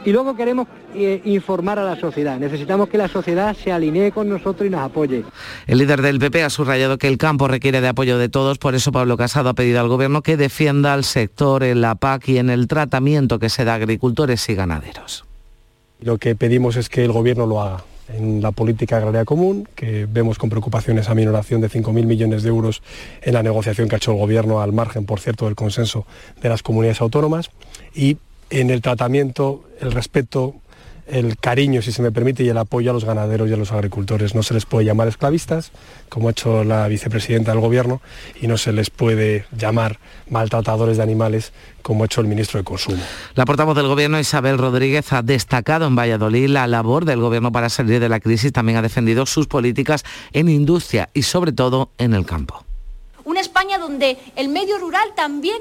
Y luego queremos eh, informar a la sociedad. Necesitamos que la sociedad se alinee con nosotros y nos apoye. El líder del PP ha subrayado que el campo requiere de apoyo de todos, por eso Pablo Casado ha pedido al Gobierno que defienda al sector en la PAC y en el tratamiento que se da a agricultores y ganaderos. Lo que pedimos es que el Gobierno lo haga en la política agraria común, que vemos con preocupación esa minoración de 5.000 millones de euros en la negociación que ha hecho el Gobierno, al margen, por cierto, del consenso de las comunidades autónomas, y en el tratamiento, el respeto, el cariño, si se me permite, y el apoyo a los ganaderos y a los agricultores. No se les puede llamar esclavistas, como ha hecho la vicepresidenta del Gobierno, y no se les puede llamar maltratadores de animales, como ha hecho el ministro de Consumo. La portavoz del Gobierno, Isabel Rodríguez, ha destacado en Valladolid la labor del Gobierno para salir de la crisis. También ha defendido sus políticas en industria y, sobre todo, en el campo. Una España donde el medio rural también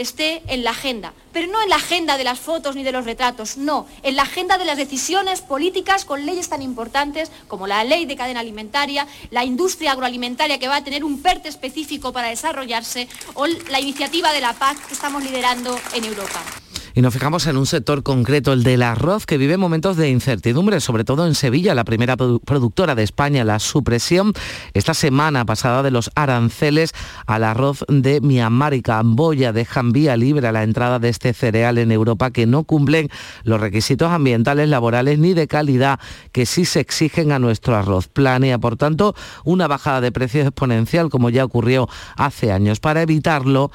esté en la agenda, pero no en la agenda de las fotos ni de los retratos, no, en la agenda de las decisiones políticas con leyes tan importantes como la ley de cadena alimentaria, la industria agroalimentaria que va a tener un PERTE específico para desarrollarse o la iniciativa de la PAC que estamos liderando en Europa. Y nos fijamos en un sector concreto, el del arroz, que vive momentos de incertidumbre, sobre todo en Sevilla, la primera productora de España. La supresión esta semana pasada de los aranceles al arroz de Myanmar y Camboya dejan vía libre a la entrada de este cereal en Europa que no cumplen los requisitos ambientales, laborales ni de calidad que sí se exigen a nuestro arroz. Planea, por tanto, una bajada de precios exponencial como ya ocurrió hace años. Para evitarlo,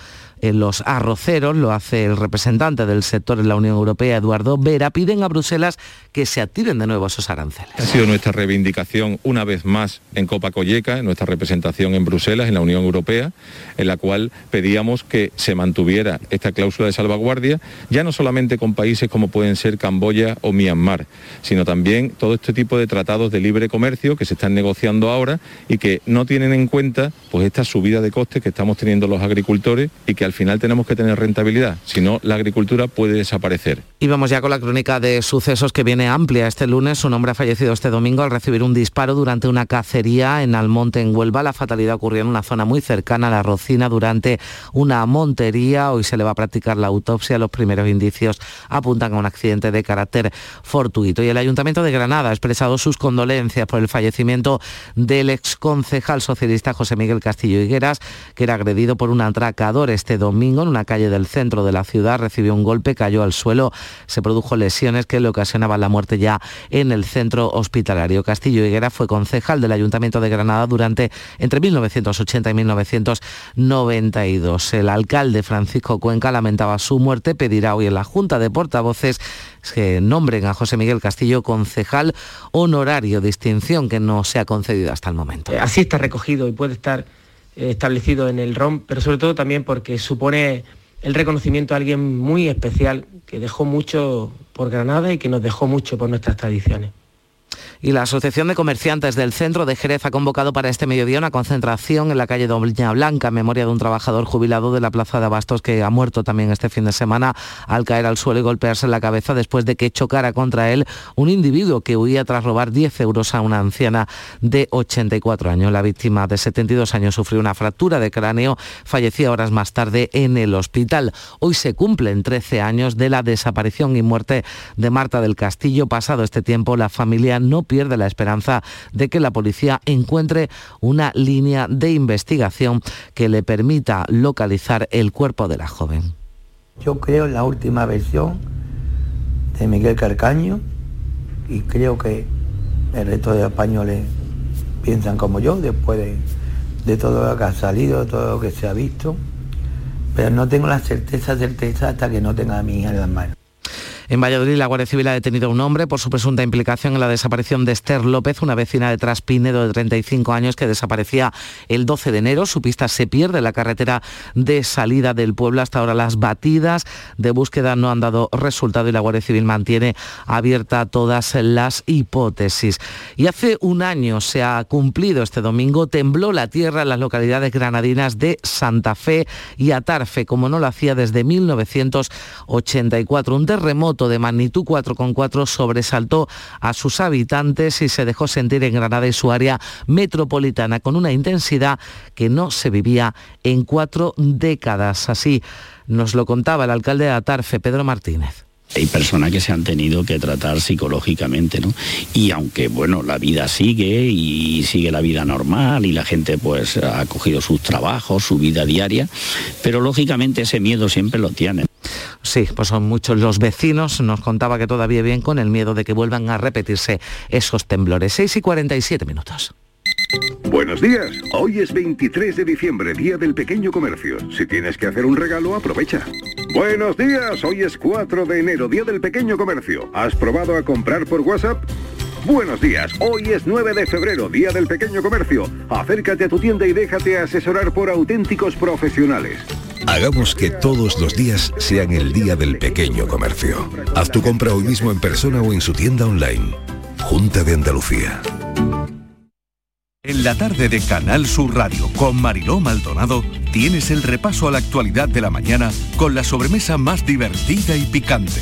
los arroceros, lo hace el representante del sector en la Unión Europea, Eduardo Vera, piden a Bruselas que se activen de nuevo esos aranceles. Ha sido nuestra reivindicación una vez más en Copa Colleca, en nuestra representación en Bruselas, en la Unión Europea, en la cual pedíamos que se mantuviera esta cláusula de salvaguardia, ya no solamente con países como pueden ser Camboya o Myanmar, sino también todo este tipo de tratados de libre comercio que se están negociando ahora y que no tienen en cuenta pues esta subida de costes que estamos teniendo los agricultores y que al final tenemos que tener rentabilidad, si no la agricultura puede desaparecer. Y vamos ya con la crónica de sucesos que viene amplia. Este lunes un hombre ha fallecido este domingo al recibir un disparo durante una cacería en Almonte, en Huelva. La fatalidad ocurrió en una zona muy cercana a la Rocina durante una montería. Hoy se le va a practicar la autopsia. Los primeros indicios apuntan a un accidente de carácter fortuito. Y el Ayuntamiento de Granada ha expresado sus condolencias por el fallecimiento del exconcejal socialista José Miguel Castillo Higueras, que era agredido por un atracador este domingo en una calle del centro de la ciudad. Recibió un golpe, cayó al suelo, se produjo lesiones que le ocasionaban la muerte ya en el centro hospitalario. Castillo Higuera fue concejal del Ayuntamiento de Granada durante entre 1980 y 1992. El alcalde Francisco Cuenca lamentaba su muerte, pedirá hoy en la Junta de Portavoces que nombren a José Miguel Castillo concejal honorario, distinción que no se ha concedido hasta el momento. Así está recogido y puede estar eh, establecido en el ROM, pero sobre todo también porque supone el reconocimiento a alguien muy especial que dejó mucho por Granada y que nos dejó mucho por nuestras tradiciones y la Asociación de Comerciantes del Centro de Jerez ha convocado para este mediodía una concentración en la calle Doña Blanca en memoria de un trabajador jubilado de la Plaza de Abastos que ha muerto también este fin de semana al caer al suelo y golpearse en la cabeza después de que chocara contra él un individuo que huía tras robar 10 euros a una anciana de 84 años. La víctima de 72 años sufrió una fractura de cráneo, fallecía horas más tarde en el hospital. Hoy se cumplen 13 años de la desaparición y muerte de Marta del Castillo. Pasado este tiempo, la familia no pierde la esperanza de que la policía encuentre una línea de investigación que le permita localizar el cuerpo de la joven. Yo creo en la última versión de Miguel Carcaño y creo que el resto de españoles piensan como yo después de, todo lo que ha salido, todo lo que se ha visto, pero no tengo la certeza, certeza hasta que no tenga a mi hija en las manos. En Valladolid, la Guardia Civil ha detenido a un hombre por su presunta implicación en la desaparición de Esther López, una vecina de Traspinedo de 35 años que desaparecía el 12 de enero. Su pista se pierde en la carretera de salida del pueblo. Hasta ahora las batidas de búsqueda no han dado resultado y la Guardia Civil mantiene abierta todas las hipótesis. Y hace un año se ha cumplido este domingo, tembló la tierra en las localidades granadinas de Santa Fe y Atarfe, como no lo hacía desde 1984. Un terremoto de magnitud 4,4 sobresaltó a sus habitantes y se dejó sentir en Granada y su área metropolitana con una intensidad que no se vivía en cuatro décadas. Así nos lo contaba el alcalde de Atarfe, Pedro Martínez hay personas que se han tenido que tratar psicológicamente, ¿no? Y aunque, bueno, la vida sigue y sigue la vida normal y la gente pues ha cogido sus trabajos, su vida diaria, pero lógicamente ese miedo siempre lo tienen. Sí, pues son muchos los vecinos, nos contaba que todavía bien con el miedo de que vuelvan a repetirse esos temblores. 6 y 47 minutos. Buenos días, hoy es 23 de diciembre, Día del Pequeño Comercio. Si tienes que hacer un regalo, aprovecha. Buenos días, hoy es 4 de enero, Día del Pequeño Comercio. ¿Has probado a comprar por WhatsApp? Buenos días, hoy es 9 de febrero, Día del Pequeño Comercio. Acércate a tu tienda y déjate asesorar por auténticos profesionales. Hagamos que todos los días sean el Día del Pequeño Comercio. Haz tu compra hoy mismo en persona o en su tienda online. Junta de Andalucía. En la tarde de Canal Sur Radio con Mariló Maldonado tienes el repaso a la actualidad de la mañana con la sobremesa más divertida y picante,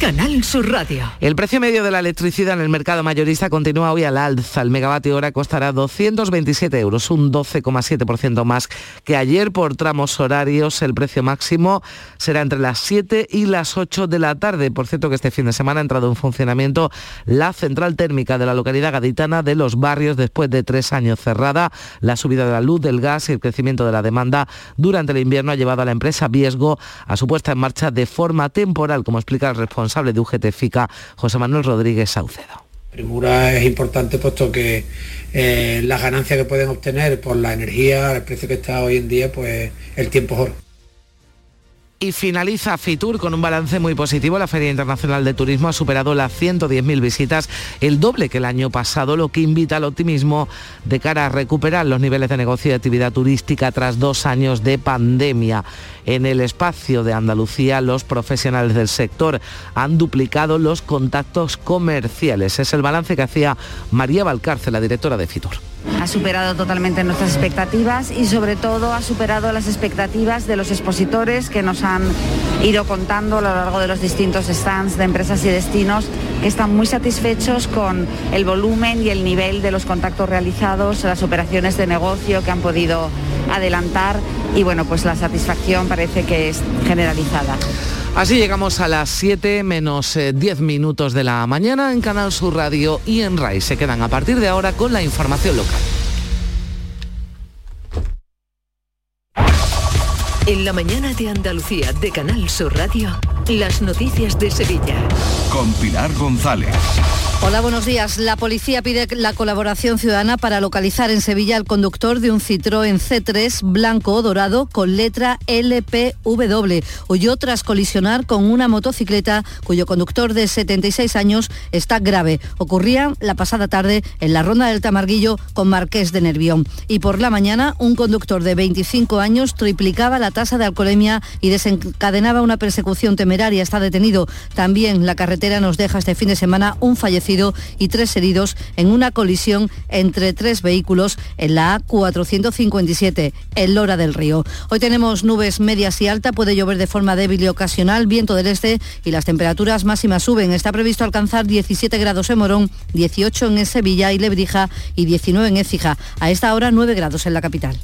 Canal Sur Radio. El precio medio de la electricidad en el mercado mayorista continúa hoy al alza. El megavatio hora costará 227 euros, un 12,7% más que ayer por tramos horarios. El precio máximo será entre las 7 y las 8 de la tarde. Por cierto que este fin de semana ha entrado en funcionamiento la central térmica de la localidad gaditana de Los Barrios después de tres años cerrada. La subida de la luz, del gas y el crecimiento de la demanda durante el invierno ha llevado a la empresa Viesgo a su puesta en marcha de forma temporal, como explica el responsable de UGT FICA, José Manuel Rodríguez Saucedo. Primura es importante puesto que eh, las ganancias que pueden obtener por la energía, el precio que está hoy en día, pues el tiempo es oro. Y finaliza Fitur con un balance muy positivo. La Feria Internacional de Turismo ha superado las 110.000 visitas, el doble que el año pasado, lo que invita al optimismo de cara a recuperar los niveles de negocio y actividad turística tras dos años de pandemia. En el espacio de Andalucía, los profesionales del sector han duplicado los contactos comerciales. Es el balance que hacía María Valcárcel, la directora de Fitur. Ha superado totalmente nuestras expectativas y sobre todo ha superado las expectativas de los expositores que nos han ido contando a lo largo de los distintos stands de empresas y destinos que están muy satisfechos con el volumen y el nivel de los contactos realizados, las operaciones de negocio que han podido adelantar y bueno, pues la satisfacción parece que es generalizada. Así llegamos a las 7 menos 10 eh, minutos de la mañana en Canal Sur Radio y en RAI. Se quedan a partir de ahora con la información local. En la mañana de Andalucía de Canal Sur Radio, las noticias de Sevilla. Con Pilar González. Hola, buenos días. La policía pide la colaboración ciudadana para localizar en Sevilla al conductor de un Citroën C3 blanco o dorado con letra LPW. Huyó tras colisionar con una motocicleta cuyo conductor de 76 años está grave. Ocurría la pasada tarde en la ronda del Tamarguillo con Marqués de Nervión. Y por la mañana un conductor de 25 años triplicaba la tasa de alcoholemia y desencadenaba una persecución temeraria. Está detenido. También la carretera nos deja este fin de semana un fallecido y tres heridos en una colisión entre tres vehículos en la A457, en Lora del Río. Hoy tenemos nubes medias y alta, puede llover de forma débil y ocasional, viento del este y las temperaturas máximas suben. Está previsto alcanzar 17 grados en Morón, 18 en Sevilla y Lebrija y 19 en Écija. A esta hora 9 grados en la capital.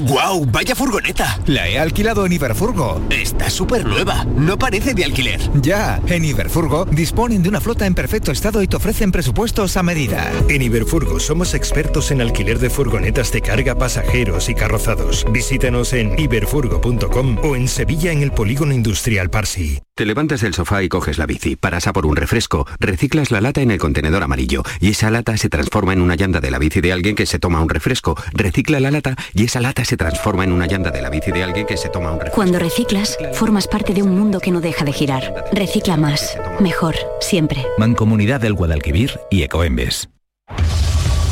¡Guau! ¡Vaya furgoneta! La he alquilado en Iberfurgo. Está súper nueva. No parece de alquiler. Ya, en Iberfurgo disponen de una flota en perfecto estado y te ofrecen presupuestos a medida. En Iberfurgo somos expertos en alquiler de furgonetas de carga, pasajeros y carrozados. Visítanos en iberfurgo.com o en Sevilla en el Polígono Industrial Parsi. Te levantas del sofá y coges la bici, paras a por un refresco, reciclas la lata en el contenedor amarillo y esa lata se transforma en una llanta de la bici de alguien que se toma un refresco, recicla la lata y esa lata se transforma en una llanta de la bici de alguien que se toma un refresco. Cuando reciclas, formas parte de un mundo que no deja de girar. Recicla más, mejor, siempre. Mancomunidad del Guadalquivir y Ecoembes.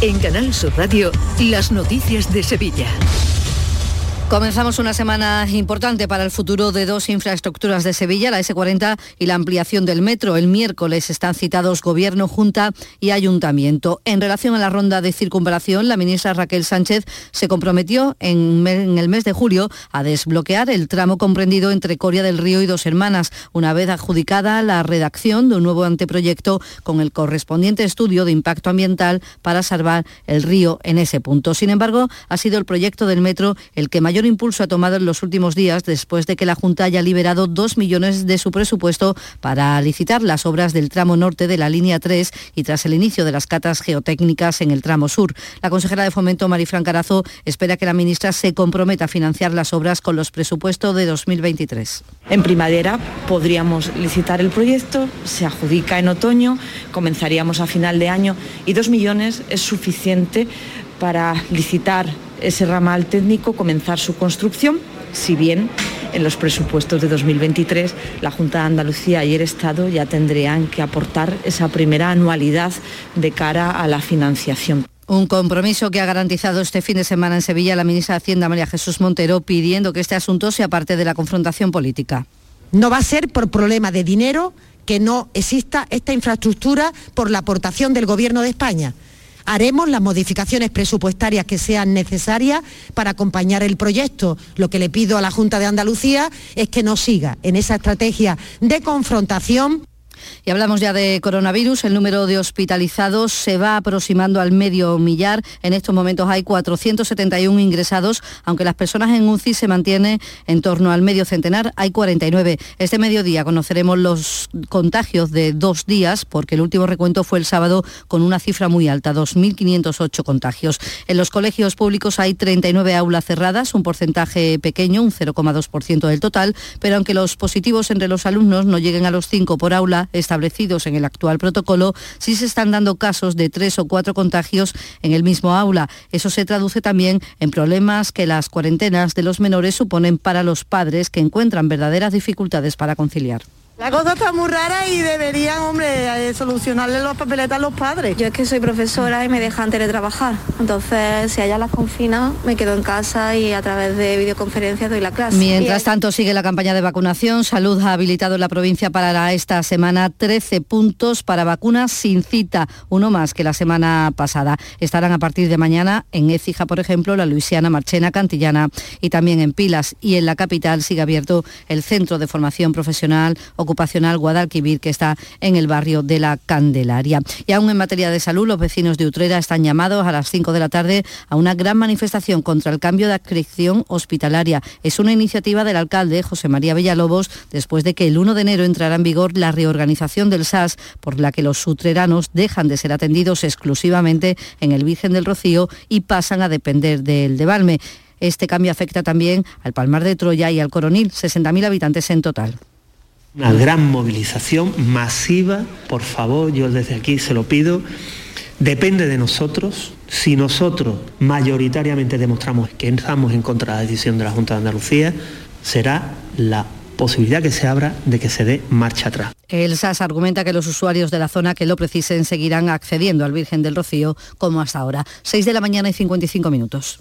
En Canal Sur Radio, las noticias de Sevilla. Comenzamos una semana importante para el futuro de dos infraestructuras de Sevilla, la S40 y la ampliación del metro. El miércoles están citados Gobierno, Junta y Ayuntamiento. En relación a la ronda de circunvalación, la ministra Raquel Sánchez se comprometió en, el mes de julio a desbloquear el tramo comprendido entre Coria del Río y Dos Hermanas, una vez adjudicada la redacción de un nuevo anteproyecto con el correspondiente estudio de impacto ambiental para salvar el río en ese punto. Sin embargo, ha sido el proyecto del metro el que mayor mayor impulso ha tomado en los últimos días después de que la Junta haya liberado dos millones de su presupuesto para licitar las obras del tramo norte de la línea 3 y tras el inicio de las catas geotécnicas en el tramo sur. La consejera de Fomento, Marifran Carazo, espera que la ministra se comprometa a financiar las obras con los presupuestos de 2023. En primavera podríamos licitar el proyecto, se adjudica en otoño, comenzaríamos a final de año y dos millones es suficiente para licitar ese ramal técnico, comenzar su construcción, si bien en los presupuestos de 2023 la Junta de Andalucía y el Estado ya tendrían que aportar esa primera anualidad de cara a la financiación. Un compromiso que ha garantizado este fin de semana en Sevilla la ministra de Hacienda María Jesús Montero pidiendo que este asunto sea parte de la confrontación política. No va a ser por problema de dinero que no exista esta infraestructura por la aportación del Gobierno de España. Haremos las modificaciones presupuestarias que sean necesarias para acompañar el proyecto. Lo que le pido a la Junta de Andalucía es que no siga en esa estrategia de confrontación y hablamos ya de coronavirus. El número de hospitalizados se va aproximando al medio millar. En estos momentos hay 471 ingresados, aunque las personas en UCI se mantienen en torno al medio centenar. Hay 49. Este mediodía conoceremos los contagios de dos días, porque el último recuento fue el sábado con una cifra muy alta, 2.508 contagios. En los colegios públicos hay 39 aulas cerradas, un porcentaje pequeño, un 0,2% del total, pero aunque los positivos entre los alumnos no lleguen a los 5 por aula, establecidos en el actual protocolo, sí se están dando casos de tres o cuatro contagios en el mismo aula. Eso se traduce también en problemas que las cuarentenas de los menores suponen para los padres que encuentran verdaderas dificultades para conciliar. La cosa está muy rara y deberían, hombre, eh, solucionarle los papeletas a los padres. Yo es que soy profesora y me dejan teletrabajar. Entonces, si allá las confina, me quedo en casa y a través de videoconferencias doy la clase. Mientras tanto, sigue la campaña de vacunación. Salud ha habilitado en la provincia para esta semana 13 puntos para vacunas sin cita, uno más que la semana pasada. Estarán a partir de mañana en Écija, por ejemplo, la Luisiana, Marchena, Cantillana y también en Pilas. Y en la capital sigue abierto el Centro de Formación Profesional ocupacional Guadalquivir, que está en el barrio de la Candelaria. Y aún en materia de salud, los vecinos de Utrera están llamados a las 5 de la tarde a una gran manifestación contra el cambio de adscripción hospitalaria. Es una iniciativa del alcalde José María Villalobos después de que el 1 de enero entrara en vigor la reorganización del SAS por la que los utreranos dejan de ser atendidos exclusivamente en el Virgen del Rocío y pasan a depender del de Valme. Este cambio afecta también al Palmar de Troya y al Coronil, 60.000 habitantes en total una gran movilización masiva, por favor, yo desde aquí se lo pido, depende de nosotros. Si nosotros mayoritariamente demostramos que estamos en contra de la decisión de la Junta de Andalucía, será la posibilidad que se abra de que se dé marcha atrás. El SAS argumenta que los usuarios de la zona que lo precisen seguirán accediendo al Virgen del Rocío como hasta ahora. 6 de la mañana y 55 minutos.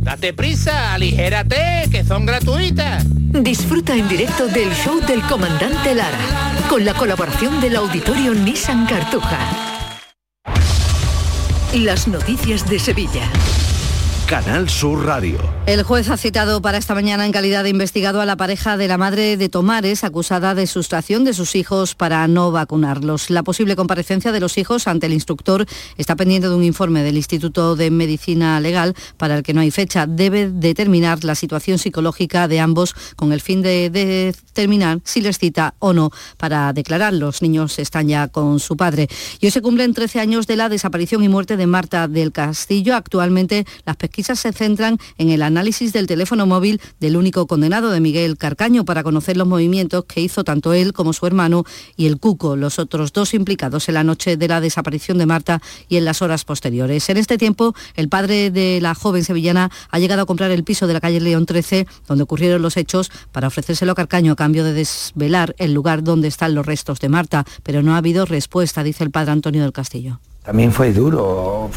Date prisa, aligérate, que son gratuitas. Disfruta en directo del show del comandante Lara, con la colaboración del auditorio Nissan Cartuja. Las noticias de Sevilla. Canal Sur Radio. El juez ha citado para esta mañana en calidad de investigado a la pareja de la madre de Tomares, acusada de sustracción de sus hijos para no vacunarlos. La posible comparecencia de los hijos ante el instructor está pendiente de un informe del Instituto de Medicina Legal para el que no hay fecha. Debe determinar la situación psicológica de ambos con el fin de determinar si les cita o no para declarar. Los niños están ya con su padre. Y hoy se cumplen 13 años de la desaparición y muerte de Marta del Castillo. Actualmente las pesquisas se centran en el análisis del teléfono móvil del único condenado de Miguel Carcaño para conocer los movimientos que hizo tanto él como su hermano y el Cuco, los otros dos implicados en la noche de la desaparición de Marta y en las horas posteriores. En este tiempo, el padre de la joven sevillana ha llegado a comprar el piso de la calle León 13, donde ocurrieron los hechos, para ofrecérselo a Carcaño a cambio de desvelar el lugar donde están los restos de Marta, pero no ha habido respuesta, dice el padre Antonio del Castillo. También fue duro.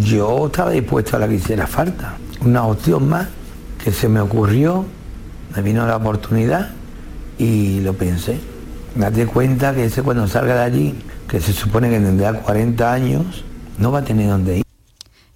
Yo estaba dispuesto a la que hiciera falta. Una opción más que se me ocurrió, me vino la oportunidad y lo pensé. Di cuenta que ese cuando salga de allí, que se supone que tendrá 40 años, no va a tener dónde ir.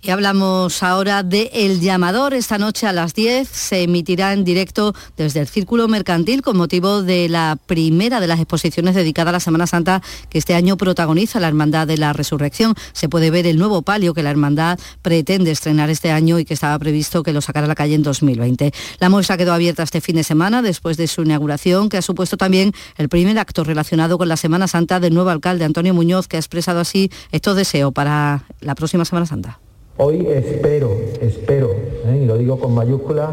Y hablamos ahora de El Llamador. Esta noche a las 10 se emitirá en directo desde el Círculo Mercantil con motivo de la primera de las exposiciones dedicada a la Semana Santa que este año protagoniza la Hermandad de la Resurrección. Se puede ver el nuevo palio que la Hermandad pretende estrenar este año y que estaba previsto que lo sacara a la calle en 2020. La muestra quedó abierta este fin de semana después de su inauguración, que ha supuesto también el primer acto relacionado con la Semana Santa del nuevo alcalde Antonio Muñoz, que ha expresado así estos deseos para la próxima Semana Santa. Hoy espero, espero, ¿eh? y lo digo con mayúsculas,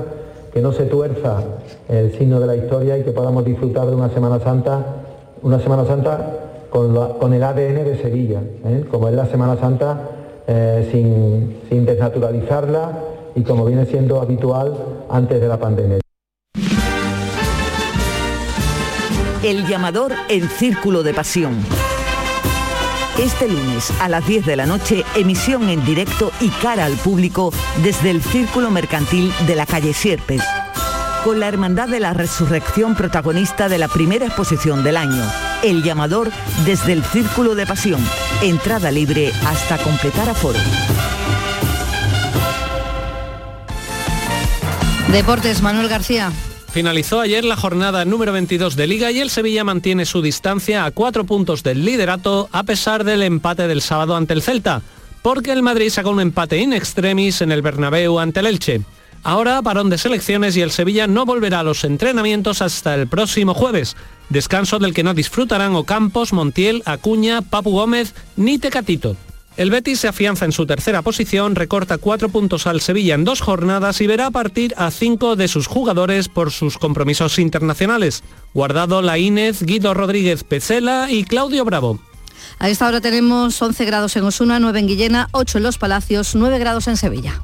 que no se tuerza el signo de la historia y que podamos disfrutar de una Semana Santa, una Semana Santa con, el ADN de Sevilla, ¿eh? como es la Semana Santa, eh, sin, sin desnaturalizarla y como viene siendo habitual antes de la pandemia. El llamador en círculo de pasión. Este lunes a las 10 de la noche, emisión en directo y cara al público desde el Círculo Mercantil de la calle Sierpes. Con la Hermandad de la Resurrección protagonista de la primera exposición del año, El Llamador desde el Círculo de Pasión. Entrada libre hasta completar aforo. Deportes, Manuel García. Finalizó ayer la jornada número 22 de Liga y el Sevilla mantiene su distancia a cuatro puntos del liderato a pesar del empate del sábado ante el Celta, porque el Madrid sacó un empate in extremis en el Bernabéu ante el Elche. Ahora parón de selecciones y el Sevilla no volverá a los entrenamientos hasta el próximo jueves, descanso del que no disfrutarán Ocampos, Montiel, Acuña, Papu Gómez ni Tecatito. El Betis se afianza en su tercera posición, recorta cuatro puntos al Sevilla en dos jornadas y verá partir a cinco de sus jugadores por sus compromisos internacionales. Guardado Laínez, Guido Rodríguez Pecela y Claudio Bravo. A esta hora tenemos 11 grados en Osuna, 9 en Guillena, 8 en Los Palacios, 9 grados en Sevilla.